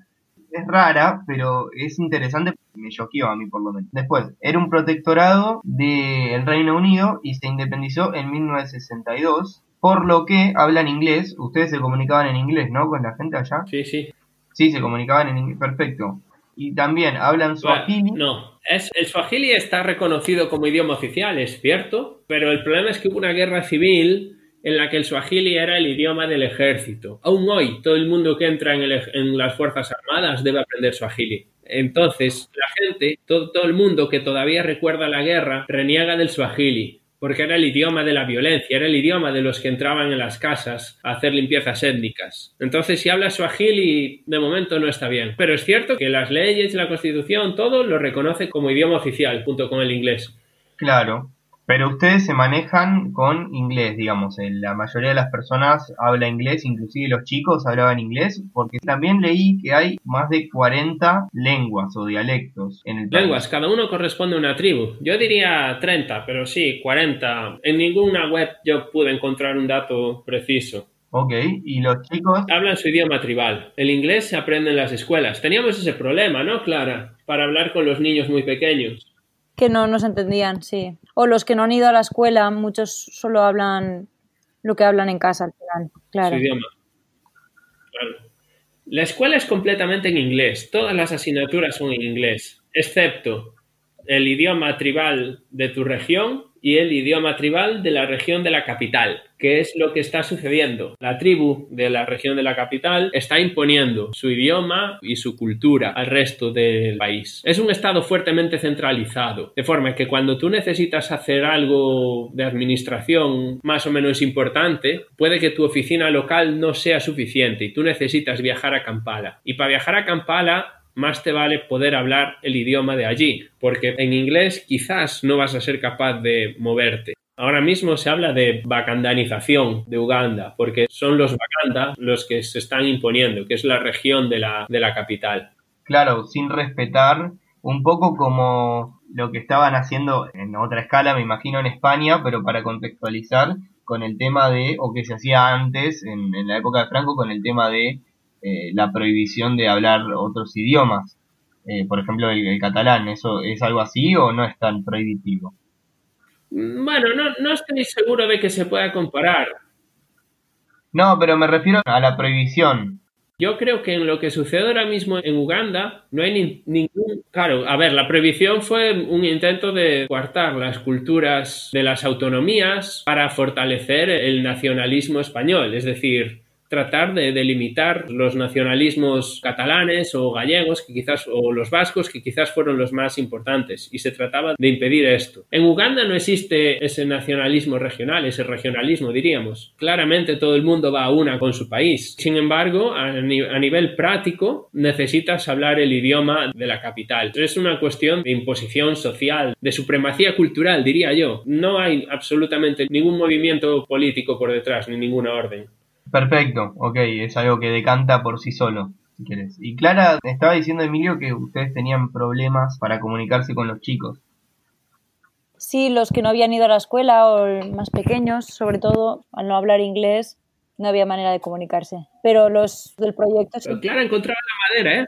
es rara, pero es interesante, me choqueó a mí por lo menos. Después, era un protectorado del Reino Unido y se independizó en 1962, por lo que hablan inglés. Ustedes se comunicaban en inglés, ¿no? Con la gente allá. Sí, sí. Sí, se comunicaban en inglés, perfecto. Y también hablan swahili. No, es, el swahili está reconocido como idioma oficial, es cierto, pero el problema es que hubo una guerra civil en la que el swahili era el idioma del ejército. Aún hoy, todo el mundo que entra en, en las Fuerzas Armadas debe aprender swahili. Entonces, la gente, todo, el mundo que todavía recuerda la guerra, reniega del swahili porque era el idioma de la violencia, era el idioma de los que entraban en las casas a hacer limpiezas étnicas. Entonces, si hablas suajili, de momento no está bien. Pero es cierto que las leyes, la constitución, todo lo reconoce como idioma oficial, junto con el inglés. Claro, pero ustedes se manejan con inglés, digamos. Eh, la mayoría de las personas habla inglés, inclusive los chicos hablaban inglés, porque también leí que hay más de 40 lenguas o dialectos en el país. Lenguas, cada uno corresponde a una tribu. Yo diría 30, pero sí, 40. En ninguna web yo pude encontrar un dato preciso. Ok, y los chicos... Hablan su idioma tribal. El inglés se aprende en las escuelas. Teníamos ese problema, ¿no, Clara? Para hablar con los niños muy pequeños que no nos entendían, sí. O los que no han ido a la escuela, muchos solo hablan lo que hablan en casa al final, claro. Su idioma. Claro. La escuela es completamente en inglés, todas las asignaturas son en inglés, excepto el idioma tribal de tu región y el idioma tribal de la región de la capital. ¿Qué es lo que está sucediendo? La tribu de la región de la capital está imponiendo su idioma y su cultura al resto del país. Es un estado fuertemente centralizado, de forma que cuando tú necesitas hacer algo de administración más o menos importante, puede que tu oficina local no sea suficiente y tú necesitas viajar a Kampala. Y para viajar a Kampala más te vale poder hablar el idioma de allí, porque en inglés quizás no vas a ser capaz de moverte. Ahora mismo se habla de bacandanización de Uganda, porque son los bacanda los que se están imponiendo, que es la región de la, de la capital. Claro, sin respetar un poco como lo que estaban haciendo en otra escala, me imagino en España, pero para contextualizar con el tema de, o que se hacía antes, en, en la época de Franco, con el tema de eh, la prohibición de hablar otros idiomas. Eh, por ejemplo, el, catalán, ¿eso es algo así o no es tan prohibitivo? Bueno, no, no estoy seguro de que se pueda comparar. No, pero me refiero a la prohibición. Yo creo que en lo que sucede ahora mismo en Uganda no hay ningún... Claro, a ver, la prohibición fue un intento de coartar las culturas de las autonomías para fortalecer el nacionalismo español. Es decir, tratar de delimitar los nacionalismos catalanes o gallegos que quizás o los vascos que quizás fueron los más importantes y se trataba de impedir esto. En Uganda no existe ese nacionalismo regional, ese regionalismo diríamos. Claramente todo el mundo va a una con su país. Sin embargo, a, a nivel práctico necesitas hablar el idioma de la capital. Es una cuestión de imposición social, de supremacía cultural diría yo. No hay absolutamente ningún movimiento político por detrás ni ninguna orden. Perfecto, ok, es algo que decanta por sí solo, si quieres. Y Clara, estaba diciendo Emilio que ustedes tenían problemas para comunicarse con los chicos. Sí, los que no habían ido a la escuela o más pequeños, sobre todo al no hablar inglés, no había manera de comunicarse. Pero los del proyecto sí. Clara encontraba la madera, ¿eh?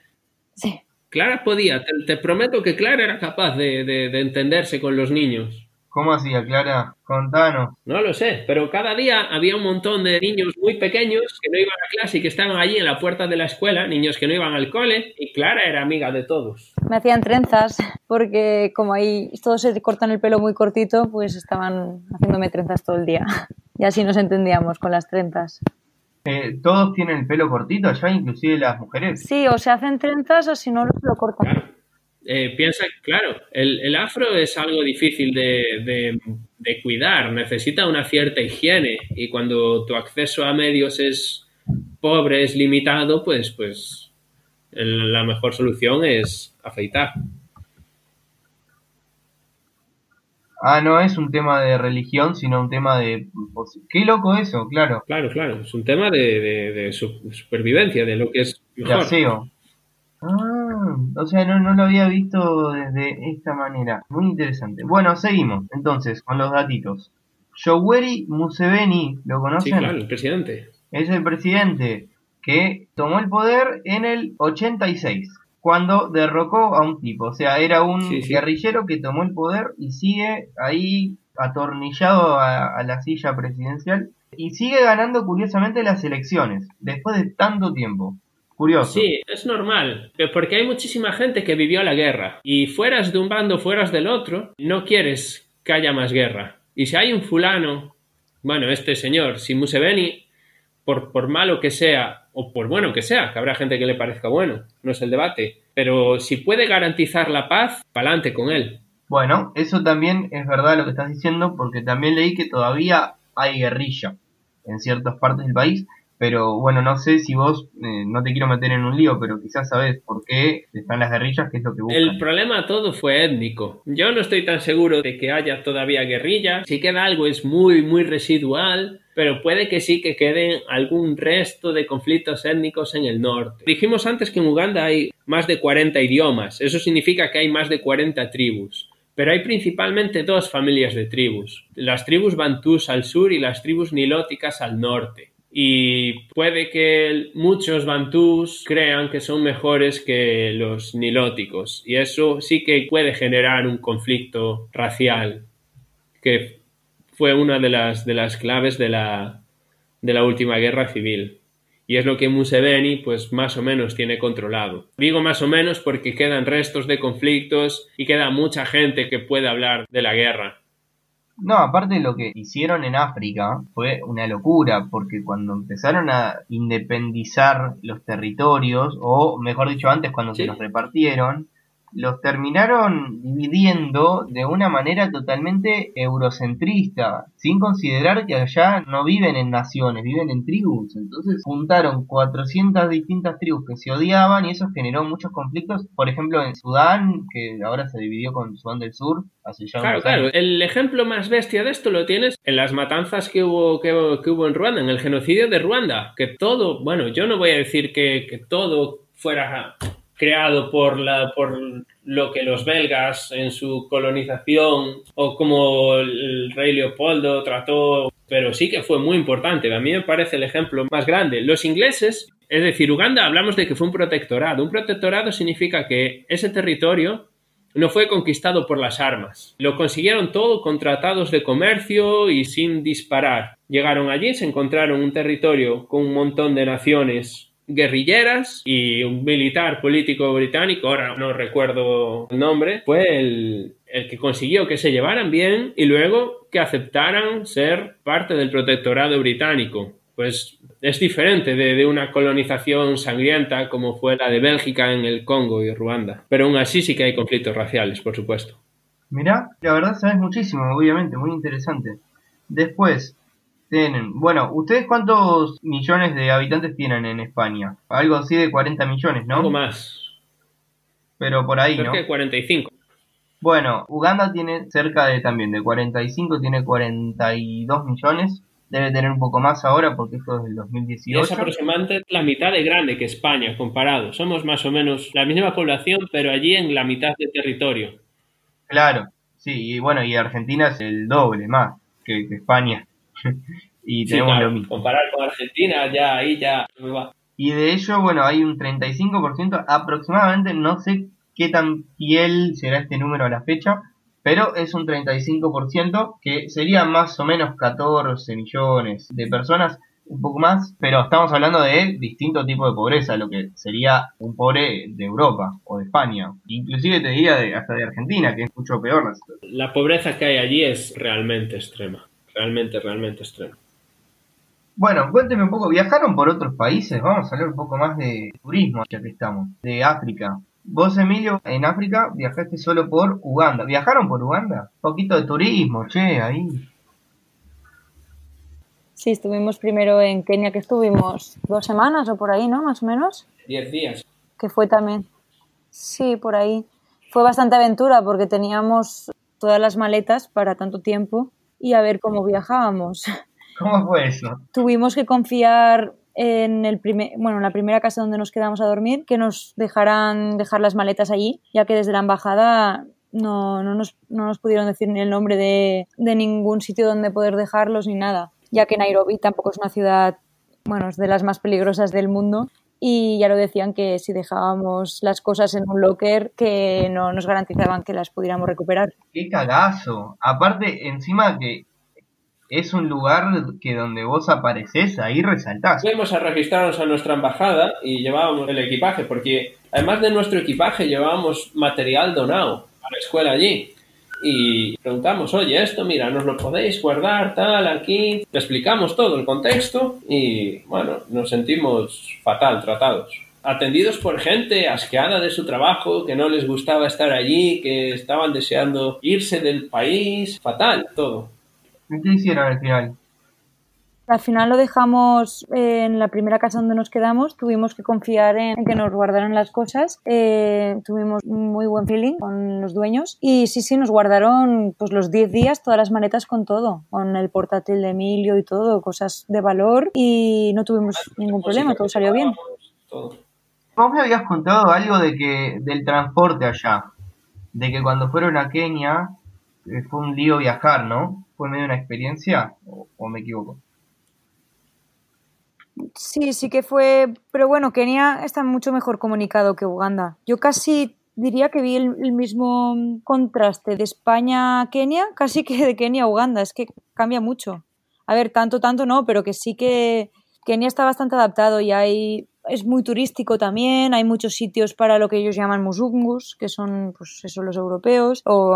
Sí. Clara podía, te, prometo que Clara era capaz de entenderse con los niños. ¿Cómo hacía, Clara? Contanos. No lo sé, pero cada día había un montón de niños muy pequeños que no iban a clase y que estaban allí en la puerta de la escuela, niños que no iban al cole, y Clara era amiga de todos. Me hacían trenzas, porque como ahí todos se cortan el pelo muy cortito, pues estaban haciéndome trenzas todo el día. *laughs* Y así nos entendíamos con las trenzas. Eh, ¿Todos tienen el pelo cortito allá, inclusive las mujeres? Sí, o se hacen trenzas o si no, se lo cortan. Eh, piensa, claro, el, afro es algo difícil de, cuidar, necesita una cierta higiene y cuando tu acceso a medios es pobre, es limitado, pues, pues la mejor solución es afeitar. Ah, no es un tema de religión, sino un tema de... Pues, qué loco eso, claro. Claro, claro, es un tema de, supervivencia, de lo que es mejor. Ah, o sea, no, no lo había visto de, esta manera. Muy interesante. Bueno, seguimos entonces con los datitos. Yoweri Museveni, ¿lo conocen? Sí, claro, el presidente. Es el presidente que tomó el poder en el 86, cuando derrocó a un tipo. O sea, era un Sí, sí. guerrillero que tomó el poder y sigue ahí atornillado a, a la silla presidencial y sigue ganando curiosamente las elecciones, después de tanto tiempo. Curioso. Sí, es normal, porque hay muchísima gente que vivió la guerra y fueras de un bando, fueras del otro, no quieres que haya más guerra. Y si hay un fulano, bueno, este señor, si Museveni, por, por malo que sea, o por bueno que sea, que habrá gente que le parezca bueno, no es el debate, pero si puede garantizar la paz, pa'lante con él. Bueno, eso también es verdad lo que estás diciendo, porque también leí que todavía hay guerrilla en ciertas partes del país, pero bueno, no sé si vos, eh, no te quiero meter en un lío, pero quizás sabes por qué están las guerrillas, qué es lo que buscan. El problema todo fue étnico. Yo no estoy tan seguro de que haya todavía guerrilla. Si queda algo es muy, muy residual, pero puede que sí que quede algún resto de conflictos étnicos en el norte. Dijimos antes que en Uganda hay más de 40 idiomas. Eso significa que hay más de 40 tribus. Pero hay principalmente dos familias de tribus. Las tribus bantús al sur y las tribus nilóticas al norte y puede que muchos bantús crean que son mejores que los nilóticos y eso sí que puede generar un conflicto racial que fue una de las, de las claves de la, de la última guerra civil y es lo que Museveni pues más o menos tiene controlado. Digo más o menos porque quedan restos de conflictos y queda mucha gente que puede hablar de la guerra. No, aparte lo que hicieron en África fue una locura, porque cuando empezaron a independizar los territorios, o mejor dicho antes cuando Sí. se los repartieron, los terminaron dividiendo de una manera totalmente eurocentrista, sin considerar que allá no viven en naciones, viven en tribus. Entonces juntaron 400 distintas tribus que se odiaban y eso generó muchos conflictos. Por ejemplo, en Sudán, que ahora se dividió con Sudán del Sur, hace ya Claro, claro. El ejemplo más bestia de esto lo tienes en las matanzas que hubo, que, hubo- que hubo en Ruanda, en el genocidio de Ruanda. Que todo, bueno, yo no voy a decir que, que todo fuera creado por, la, por lo que los belgas en su colonización o como el rey Leopoldo trató, pero sí que fue muy importante. A mí me parece el ejemplo más grande. Los ingleses, es decir, Uganda, hablamos de que fue un protectorado. Un protectorado significa que ese territorio no fue conquistado por las armas. Lo consiguieron todo con tratados de comercio y sin disparar. Llegaron allí, se encontraron un territorio con un montón de naciones guerrilleras y un militar político británico, ahora no recuerdo el nombre, fue el, el que consiguió que se llevaran bien y luego que aceptaran ser parte del protectorado británico. Pues es diferente de, de una colonización sangrienta como fue la de Bélgica en el Congo y Ruanda. Pero aún así sí que hay conflictos raciales, por supuesto. Mirá, la verdad sabes muchísimo, obviamente, muy interesante. Después, tienen, bueno, ¿ustedes cuántos millones de habitantes tienen en España? Algo así de 40 millones, ¿no? Algo más. Pero por ahí, Creo ¿no? que 45. Bueno, Uganda tiene cerca de también de 45, tiene 42 millones. Debe tener un poco más ahora porque esto es del Y es 2018. aproximadamente la mitad de grande que España comparado. Somos más o menos la misma población, pero allí en la mitad de territorio. Claro, sí, y bueno, y Argentina es el doble más que, que España. *laughs* y Sí, tenemos claro, lo mismo. comparar con Argentina, ya ahí ya me va. Y de ello, bueno, hay un 35% aproximadamente, no sé qué tan fiel será este número a la fecha, pero es un 35% que sería más o menos 14 millones de personas, un poco más, pero estamos hablando de distintos tipos de pobreza, lo que sería un pobre de Europa o de España, inclusive te diría de, hasta de Argentina, que es mucho peor. La pobreza que hay allí es realmente extrema. Realmente, realmente extrema. Bueno, cuénteme un poco, ¿viajaron por otros países? Vamos a hablar un poco más de turismo, ya que estamos, de África. Vos, Emilio, en África viajaste solo por Uganda. ¿Viajaron por Uganda? Un poquito de turismo, che, ahí. Sí, estuvimos primero en Kenia, que estuvimos dos semanas o por ahí, ¿no? Más o menos. Diez días. Que fue también. Sí, por ahí. Fue bastante aventura porque teníamos todas las maletas para tanto tiempo y a ver cómo viajábamos. ¿Cómo fue eso? Tuvimos que confiar en el primer, bueno, en la primera casa donde nos quedamos a dormir, que nos dejaran dejar las maletas allí, ya que desde la embajada no, no, nos, no nos pudieron decir ni el nombre de, de ningún sitio donde poder dejarlos ni nada, ya que Nairobi tampoco es una ciudad bueno, es de las más peligrosas del mundo y ya lo decían que si dejábamos las cosas en un locker que no nos garantizaban que las pudiéramos recuperar. ¡Qué cagazo! Aparte, encima que es un lugar que donde vos apareces, ahí resaltás. Fuimos a registrarnos a nuestra embajada y llevábamos el equipaje, porque además de nuestro equipaje llevábamos material donado a la escuela allí. Y preguntamos, oye, esto, mira, nos lo podéis guardar, tal, aquí. Le explicamos todo el contexto y, bueno, nos sentimos fatal tratados. Atendidos por gente asqueada de su trabajo, que no les gustaba estar allí, que estaban deseando irse del país. Fatal, todo. ¿Qué hicieron al final? Al final lo dejamos en la primera casa donde nos quedamos. Tuvimos que confiar en que nos guardaran las cosas. Eh, tuvimos muy buen feeling con los dueños. Y sí, sí, nos guardaron pues los 10 días todas las maletas con todo. Con el portátil de Emilio y todo, cosas de valor. Y no tuvimos ningún problema, todo salió bien. Vos me habías contado algo de que del transporte allá. De que cuando fueron a Kenia eh, fue un lío viajar, ¿no? ¿Fue medio una experiencia? ¿O, o me equivoco? Sí, sí que fue, pero bueno, Kenia está mucho mejor comunicado que Uganda. Yo casi diría que vi el, mismo contraste de España a Kenia, casi que de Kenia a Uganda, es que cambia mucho. A ver, tanto, tanto no, pero que sí que Kenia está bastante adaptado y hay es muy turístico también, hay muchos sitios para lo que ellos llaman musungus, que son pues eso los europeos o,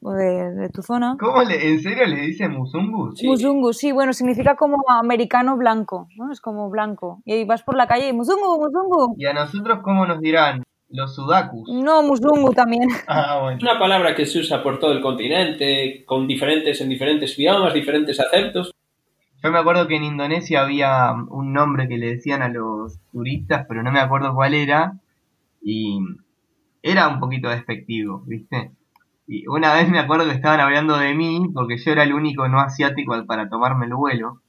o de, de, tu zona. ¿Cómo le, en serio le dicen musungus? Sí. Musungus, sí, bueno, significa como americano blanco, ¿no? Es como blanco. Y ahí vas por la calle y musungu, musungu. ¿Y a nosotros cómo nos dirán? Los sudakus. No, musungu también. *laughs* Ah, bueno. Una palabra que se usa por todo el continente, con diferentes, en diferentes idiomas, diferentes acentos. Yo me acuerdo que en Indonesia había un nombre que le decían a los turistas, pero no me acuerdo cuál era, y era un poquito despectivo, ¿viste? Y una vez me acuerdo que estaban hablando de mí, porque yo era el único no asiático para tomarme el vuelo.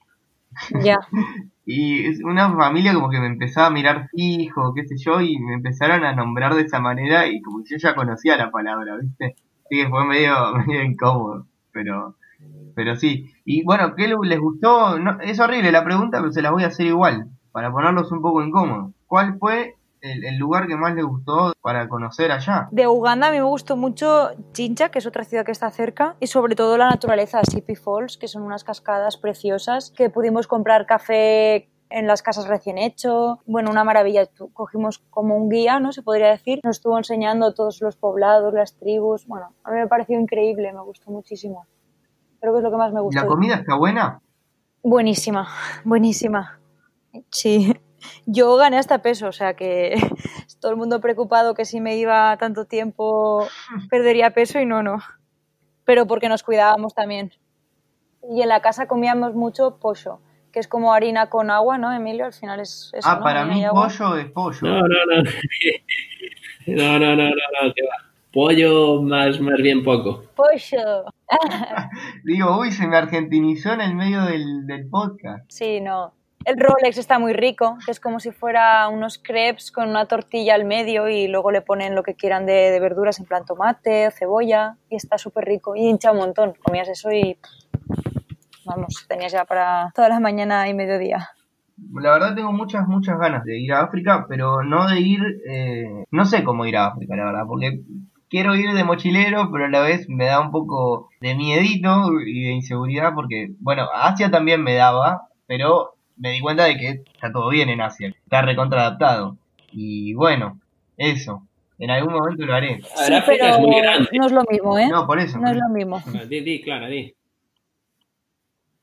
Ya. *laughs* y una familia como que me empezaba a mirar fijo, qué sé yo, y me empezaron a nombrar de esa manera, y como que yo ya conocía la palabra, ¿viste? Así que fue medio, *laughs* medio incómodo, pero pero sí. Y bueno, ¿qué les gustó? No, es horrible la pregunta, pero se la voy a hacer igual, para ponerlos un poco incómodos. ¿Cuál fue el, el, lugar que más les gustó para conocer allá? De Uganda a mí me gustó mucho Chincha, que es otra ciudad que está cerca, y sobre todo la naturaleza, Sipi Falls, que son unas cascadas preciosas, que pudimos comprar café en las casas recién hecho. Bueno, una maravilla. Cogimos como un guía, ¿no? Se podría decir. Nos estuvo enseñando todos los poblados, las tribus. Bueno, a mí me pareció increíble, me gustó muchísimo. Creo que es lo que más me gusta. ¿La comida está buena? Buenísima, *laughs* buenísima. Sí. Yo gané hasta peso, o sea que *laughs* todo el mundo preocupado que si me iba tanto tiempo perdería peso y no, no. Pero porque nos cuidábamos también. Y en la casa comíamos mucho pollo, que es como harina con agua, ¿no, Emilio? Al final es eso, Ah, ¿no? para mí agua. pollo es pollo. No, no, no. *laughs* No, no, no, no, no, que va. Pollo más, más bien poco. Pollo. *laughs* Digo, uy, se me argentinizó en el medio del, del podcast. Sí, no. El Rolex está muy rico, que es como si fuera unos crepes con una tortilla al medio y luego le ponen lo que quieran de, de verduras, en plan tomate o cebolla, y está súper rico. Y hincha un montón. Comías eso y. Vamos, tenías ya para toda la mañana y mediodía. La verdad tengo muchas, muchas ganas de ir a África, pero no de ir, eh, no sé cómo ir a África, la verdad, porque quiero ir de mochilero, pero a la vez me da un poco de miedito y de inseguridad, porque, bueno, Asia también me daba, pero me di cuenta de que está todo bien en Asia, está recontra adaptado. Y bueno, eso, en algún momento lo haré. Sí, pero es muy grande. no es lo mismo, ¿eh? No, por eso. No es lo mismo. Di, di, Clara, di.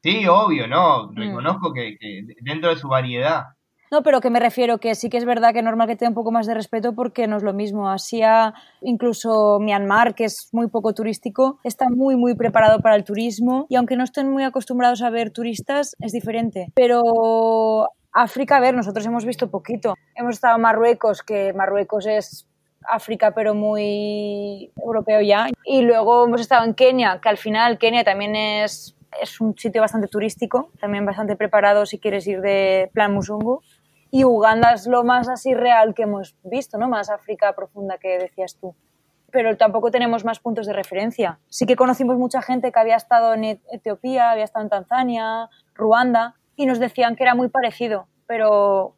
Sí, obvio, no, Mm. reconozco que, que dentro de su variedad. No, pero que me refiero que sí que es verdad que es normal que tenga un poco más de respeto porque no es lo mismo. Asia, incluso Myanmar, que es muy poco turístico, está muy, muy preparado para el turismo y aunque no estén muy acostumbrados a ver turistas, es diferente. Pero África, a ver, nosotros hemos visto poquito. Hemos estado en Marruecos, que Marruecos es África, pero muy europeo ya. Y luego hemos estado en Kenia, que al final Kenia también es, es un sitio bastante turístico, también bastante preparado si quieres ir de plan Musungu. Y Uganda es lo más así real que hemos visto, ¿no? Más África profunda que decías tú. Pero tampoco tenemos más puntos de referencia. Sí que conocimos mucha gente que había estado en Et- Etiopía, había estado en Tanzania, Ruanda, y nos decían que era muy parecido, pero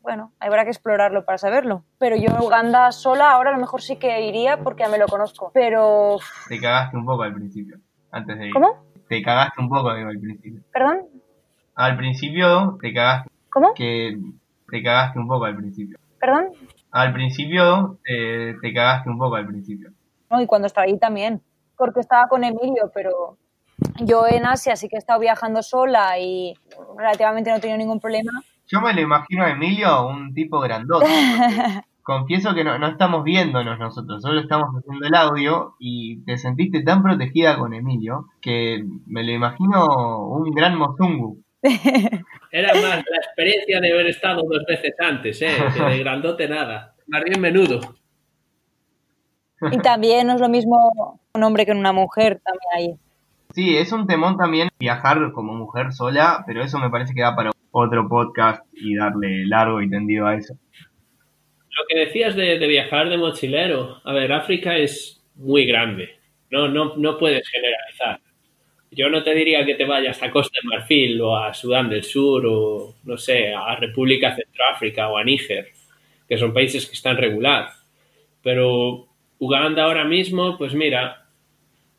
bueno, habrá que explorarlo para saberlo. Pero yo Uganda sola ahora a lo mejor sí que iría porque ya me lo conozco. Pero... Te cagaste un poco al principio, antes de ir. ¿Cómo? Te cagaste un poco digo, al principio. ¿Perdón? Al principio te cagaste. ¿Cómo? Que te cagaste un poco al principio. ¿Perdón? Al principio eh, te cagaste un poco al principio. No, y cuando estaba ahí también. Porque estaba con Emilio, pero yo en Asia sí que he estado viajando sola y relativamente no he tenido ningún problema. Yo me lo imagino a Emilio un tipo grandote. *laughs* Confieso que no, no estamos viéndonos nosotros, solo estamos haciendo el audio y te sentiste tan protegida con Emilio que me lo imagino un gran mozungu. *laughs* Era más la experiencia de haber estado dos veces antes, ¿eh? que de grandote nada. Más bien menudo. Y también no es lo mismo un hombre que una mujer, también ahí. Sí, es un temón también viajar como mujer sola, pero eso me parece que da para otro podcast y darle largo y tendido a eso. Lo que decías de, de viajar de mochilero, a ver, África es muy grande, no, no, no puedes generalizar. Yo no te diría que te vayas a Costa de Marfil o a Sudán del Sur o, no sé, a República Centroáfrica o a Níger, que son países que están regular. Pero Uganda ahora mismo, pues mira,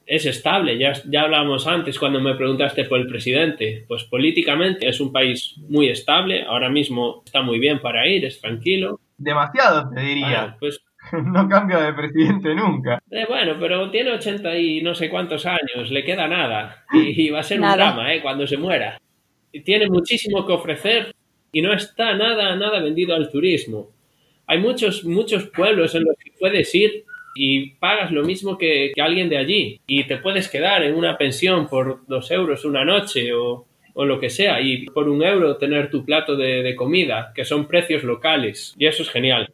es estable. Ya, ya hablábamos antes cuando me preguntaste por el presidente. Pues políticamente es un país muy estable. Ahora mismo está muy bien para ir, es tranquilo. Demasiado, te diría. Pues *laughs* no cambia de presidente nunca. eh, bueno, pero tiene 80 y no sé cuántos años, le queda nada. Y, y va a ser un drama, ¿eh? Cuando se muera. Y tiene muchísimo que ofrecer y no está nada, nada vendido al turismo. Hay muchos, muchos pueblos en los que puedes ir y pagas lo mismo que, que alguien de allí. Y te puedes quedar en una pensión por dos euros una noche o, o lo que sea. Y por un euro tener tu plato de, de comida, que son precios locales. Y eso es genial.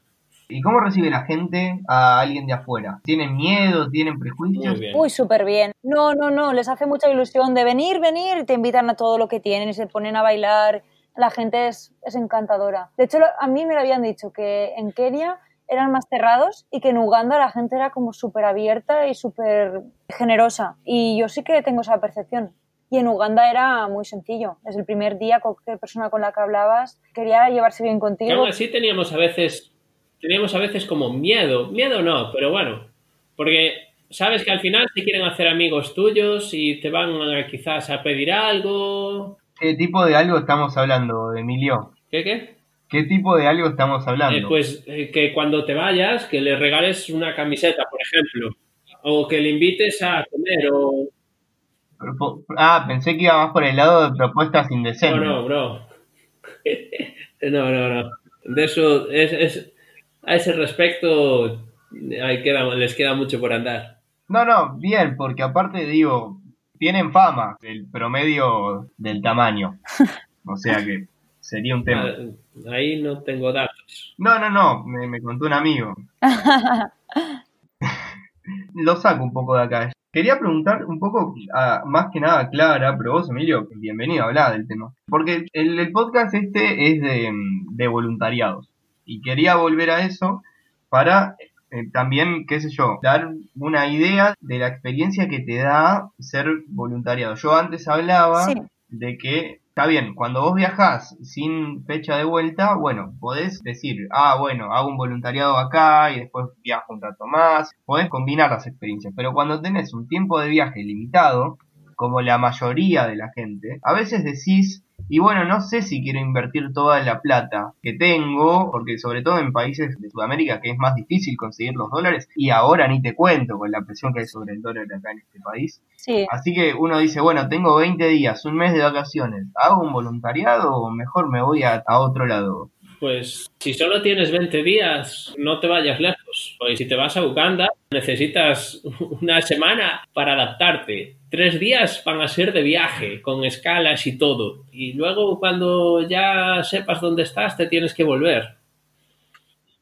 ¿Y cómo recibe la gente a alguien de afuera? ¿Tienen miedo? ¿Tienen prejuicios? Uy, súper bien. No, no, no, les hace mucha ilusión de venir, venir, y te invitan a todo lo que tienen y se ponen a bailar. La gente es, es encantadora. De hecho, a mí me lo habían dicho que en Kenia eran más cerrados y que en Uganda la gente era como súper abierta y súper generosa. Y yo sí que tengo esa percepción. Y en Uganda era muy sencillo. Desde el primer día, cualquier persona con la que hablabas quería llevarse bien contigo. aún así teníamos a veces, teníamos a veces como miedo, miedo no, pero bueno, porque sabes que al final te quieren hacer amigos tuyos y te van a, quizás a pedir algo. ¿Qué tipo de algo estamos hablando, Emilio? ¿Qué qué? ¿Qué tipo de algo estamos hablando? Eh, pues eh, que cuando te vayas, que le regales una camiseta, por ejemplo, o que le invites a comer, o Ah, pensé que iba más por el lado de propuestas no, indecentes. no, bro. *laughs* no, no, no. De eso, es, es- a ese respecto, ahí queda, les queda mucho por andar. No, no, bien, porque aparte digo, tienen fama del promedio del tamaño. O sea que sería un tema. Ah, Ahí no tengo datos. No, no, no, me, me contó un amigo. *laughs* Lo saco un poco de acá. Quería preguntar un poco, a- más que nada a Clara, pero vos, Emilio, bienvenido a hablar del tema. Porque el, el podcast este es de, de voluntariados. Y quería volver a eso para eh, también, qué sé yo, dar una idea de la experiencia que te da ser voluntariado. Yo antes hablaba Sí. de que está bien, cuando vos viajás sin fecha de vuelta, bueno, podés decir, ah, bueno, hago un voluntariado acá y después viajo un rato más, podés combinar las experiencias, pero cuando tenés un tiempo de viaje limitado, como la mayoría de la gente, a veces decís, y bueno, no sé si quiero invertir toda la plata que tengo, porque sobre todo en países de Sudamérica que es más difícil conseguir los dólares, y ahora ni te cuento con la presión que hay sobre el dólar acá en este país, Sí, Así que uno dice, bueno, tengo 20 días, un mes de vacaciones, ¿hago un voluntariado o mejor me voy a, a otro lado? Pues si solo tienes 20 días, no te vayas lejos. Porque si te vas a Uganda, necesitas *laughs* una semana para adaptarte. Tres días van a ser de viaje, con escalas y todo. Y luego cuando ya sepas dónde estás, te tienes que volver.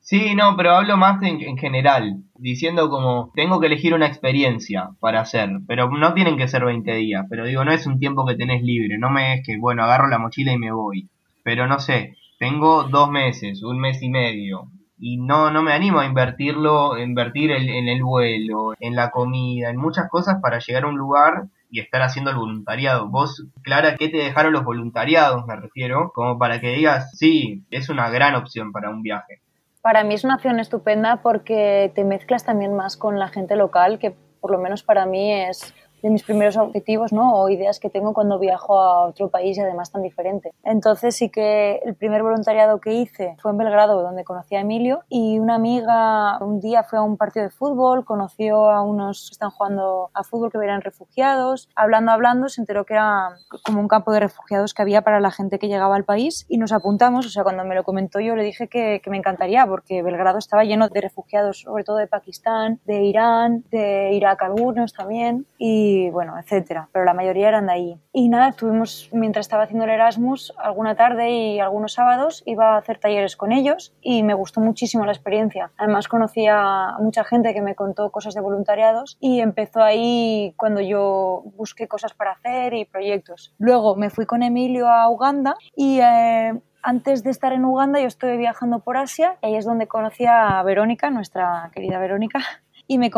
Sí, no, pero hablo más en, en general, diciendo como, tengo que elegir una experiencia para hacer, pero no tienen que ser 20 días, pero digo, no es un tiempo que tenés libre, no me es que, bueno, agarro la mochila y me voy, pero no sé, tengo dos meses, un mes y medio, y no, no me animo a invertirlo, invertir en el vuelo, en la comida, en muchas cosas para llegar a un lugar y estar haciendo el voluntariado. Vos, Clara, ¿qué te dejaron los voluntariados, me refiero? Como para que digas, sí, es una gran opción para un viaje. Para mí es una opción estupenda porque te mezclas también más con la gente local, que por lo menos para mí es de mis primeros objetivos ¿no? o ideas que tengo cuando viajo a otro país y además tan diferente. Entonces sí que el primer voluntariado que hice fue en Belgrado, donde conocí a Emilio y una amiga un día fue a un partido de fútbol, conoció a unos que están jugando a fútbol que eran refugiados, hablando, hablando, se enteró que era como un campo de refugiados que había para la gente que llegaba al país y nos apuntamos, o sea, cuando me lo comentó yo le dije que, que me encantaría porque Belgrado estaba lleno de refugiados, sobre todo de Pakistán, de Irán, de Irak algunos también y y bueno, etcétera, pero la mayoría eran de ahí. Y nada, estuvimos, mientras estaba haciendo el Erasmus, alguna tarde y algunos sábados iba a hacer talleres con ellos y me gustó muchísimo la experiencia. Además conocí a mucha gente que me contó cosas de voluntariados y empezó ahí cuando yo busqué cosas para hacer y proyectos. Luego me fui con Emilio a Uganda y... Eh, antes de estar en Uganda yo estuve viajando por Asia y ahí es donde conocí a Verónica, nuestra querida Verónica, y me,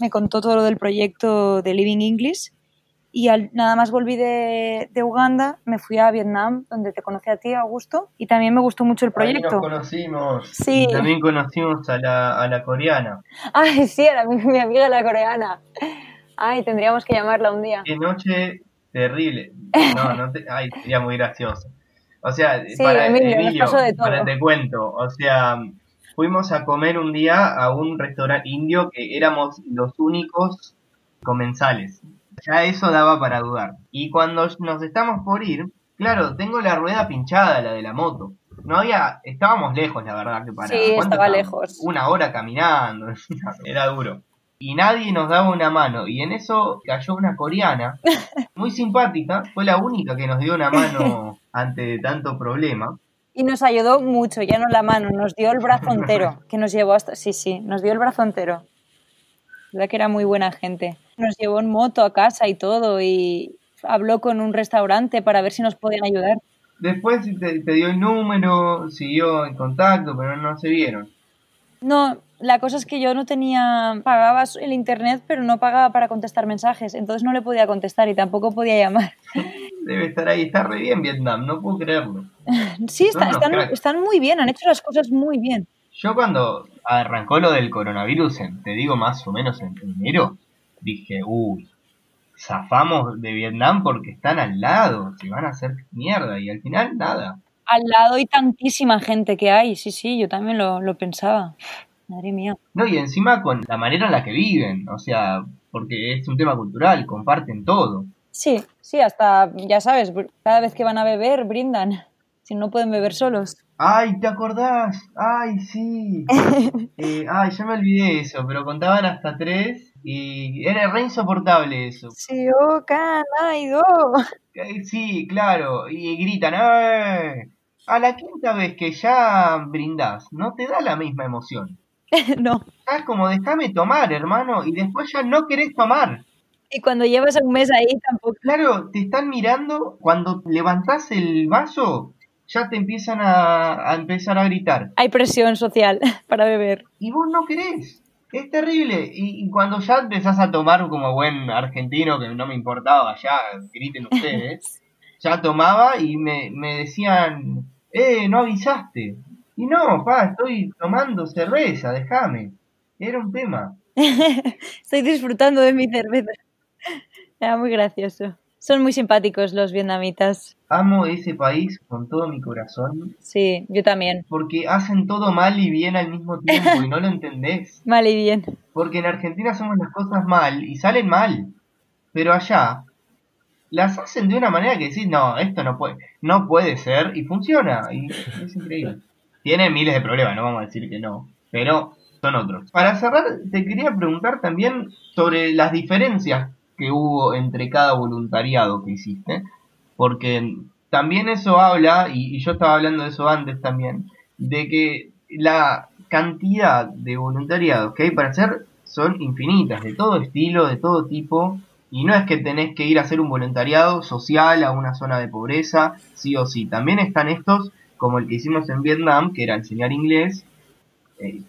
me contó todo lo del proyecto de Living English. Y al, nada más volví de, de, Uganda, me fui a Vietnam, donde te conocí a ti, Augusto, y también me gustó mucho el proyecto. Ahí nos conocimos. Sí. también conocimos a la, a la coreana. Ay, sí, era mi, mi amiga la coreana. Ay, tendríamos que llamarla un día. Qué noche terrible. No, no te, ay, sería muy gracioso. O sea, sí, para Emilio, Emilio, pasó de todo. para te cuento, o sea, fuimos a comer un día a un restaurante indio que éramos los únicos comensales. Ya eso daba para dudar. Y cuando nos estamos por ir, claro, tengo la rueda pinchada, la de la moto. No había, estábamos lejos, la verdad, que para. Sí, ¿cuánto estaba lejos. Una hora caminando, *laughs* era duro. Y nadie nos daba una mano. Y en eso cayó una coreana, *laughs* muy simpática, fue la única que nos dio una mano *laughs* ante tanto problema. Y nos ayudó mucho, ya no la mano, nos dio el brazo *laughs* entero, que nos llevó hasta... Sí, sí, nos dio el brazo entero. La verdad que era muy buena gente. Nos llevó en moto a casa y todo y habló con un restaurante para ver si nos podían ayudar. Después te, te dio el número, siguió en contacto, pero no se vieron. No, la cosa es que yo no tenía, pagaba el internet, pero no pagaba para contestar mensajes, entonces no le podía contestar y tampoco podía llamar. *laughs* Debe estar ahí, está re bien Vietnam, no puedo creerlo. *laughs* Sí, está- están, están muy bien, han hecho las cosas muy bien. Yo cuando arrancó lo del coronavirus, te digo más o menos en enero, dije, uy, zafamos de Vietnam porque están al lado, se van a hacer mierda, y al final nada. Al lado hay tantísima gente que hay, sí, sí, yo también lo, lo pensaba. Madre mía. No, y encima con la manera en la que viven, o sea, porque es un tema cultural, comparten todo. Sí, sí, hasta, ya sabes, cada vez que van a beber, brindan. Si no pueden beber solos. Ay, ¿te acordás? Ay, sí. *laughs* Eh, ay, ya me olvidé eso, pero contaban hasta tres y era re insoportable eso. Sí, oh, can, ay, do. *laughs* Eh, Sí, claro, y gritan, ¡eh! A la quinta vez que ya brindás, no te da la misma emoción. *laughs* no. Ya es como, déjame tomar, hermano, y después ya no querés tomar. Y cuando llevas un mes ahí tampoco. Claro, te están mirando, cuando levantás el vaso, ya te empiezan a, a empezar a gritar. Hay presión social *laughs* para beber. y vos no querés. Es terrible. Y, y cuando ya empezás a tomar como buen argentino, que no me importaba, ya griten ustedes, *laughs* ya tomaba y me, me decían, eh, no avisaste. Y no, pa, estoy tomando cerveza, déjame. Era un tema. *laughs* Estoy disfrutando de mi cerveza. *laughs* Era muy gracioso. Son muy simpáticos los vietnamitas. Amo ese país con todo mi corazón, Sí, yo también. porque hacen todo mal y bien al mismo tiempo y no lo *laughs* entendés. Mal y bien. Porque en Argentina hacemos las cosas mal y salen mal. Pero allá las hacen de una manera que decís, no, esto no puede, no puede ser y funciona. Y es increíble. Tiene miles de problemas, no vamos a decir que no. Pero son otros. Para cerrar, te quería preguntar también sobre las diferencias que hubo entre cada voluntariado que hiciste. Porque también eso habla, y, yo estaba hablando de eso antes también, de que la cantidad de voluntariados que hay para hacer son infinitas, de todo estilo, de todo tipo, y no es que tenés que ir a hacer un voluntariado social a una zona de pobreza, sí o sí. También están estos, como el que hicimos en Vietnam, que era enseñar inglés, eh,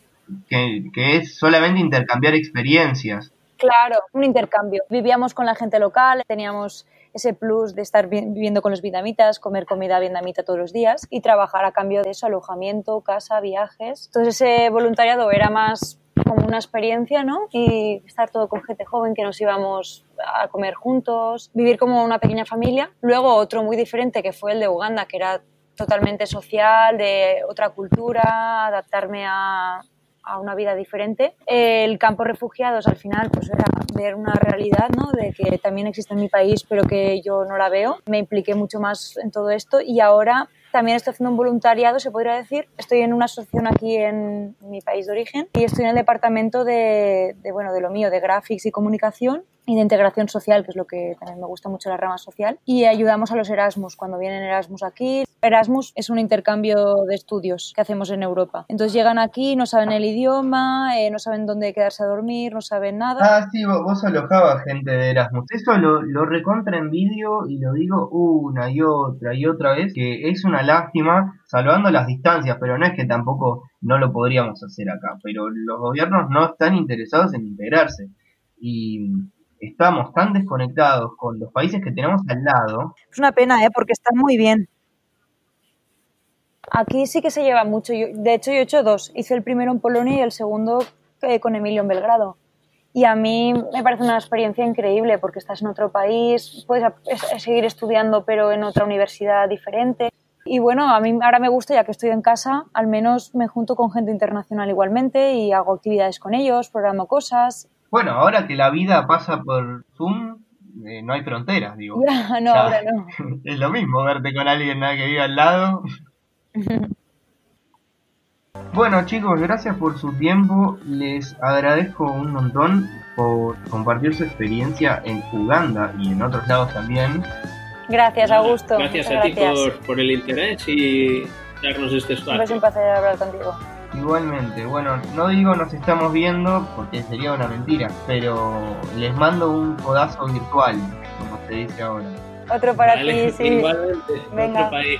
que, que es solamente intercambiar experiencias. Claro, un intercambio. Vivíamos con la gente local, teníamos ese plus de estar viviendo con los vietnamitas, comer comida vietnamita todos los días y trabajar a cambio de eso, alojamiento, casa, viajes. Entonces ese voluntariado era más como una experiencia, ¿no? Y estar todo con gente joven que nos íbamos a comer juntos, vivir como una pequeña familia. Luego otro muy diferente que fue el de Uganda, que era totalmente social, de otra cultura, adaptarme a, a una vida diferente. El campo refugiados al final pues era ver una realidad ¿no? de que también existe en mi país pero que yo no la veo. Me impliqué mucho más en todo esto y ahora también estoy haciendo un voluntariado, se podría decir. Estoy en una asociación aquí en mi país de origen y estoy en el departamento de, de bueno, de lo mío, de graphics y comunicación y de integración social, que es lo que también me gusta mucho la rama social, y ayudamos a los Erasmus cuando vienen Erasmus aquí. Erasmus es un intercambio de estudios que hacemos en Europa. Entonces llegan aquí, no saben el idioma, eh, no saben dónde quedarse a dormir, no saben nada. Ah, sí, vos, alojabas gente de Erasmus. Eso lo, lo recontra en vídeo y lo digo una y otra y otra vez, que es una lástima, salvando las distancias, pero no es que tampoco no lo podríamos hacer acá, pero los gobiernos no están interesados en integrarse. Y estamos tan desconectados con los países que tenemos al lado. Es una pena, ¿eh? porque está muy bien. Aquí sí que se lleva mucho. de hecho, yo he hecho dos. Hice el primero en Polonia y el segundo eh, con Emilio en Belgrado. Y a mí me parece una experiencia increíble porque estás en otro país, puedes seguir estudiando pero en otra universidad diferente. Y bueno, a mí ahora me gusta, ya que estoy en casa, al menos me junto con gente internacional igualmente y hago actividades con ellos, programo cosas bueno, ahora que la vida pasa por Zoom, eh, no hay fronteras, digo. *laughs* no, ahora no. *laughs* Es lo mismo verte con alguien que vive al lado. *laughs* bueno chicos, gracias por su tiempo. Les agradezco un montón por compartir su experiencia en Uganda y en otros lados también. Gracias, Augusto. Gracias a ti por, el interés y darnos este espacio. Es un placer hablar contigo. Igualmente, bueno, no digo nos estamos viendo porque sería una mentira, pero les mando un codazo virtual, como se dice ahora. Otro para ti, sí. Igualmente, Venga. otro país.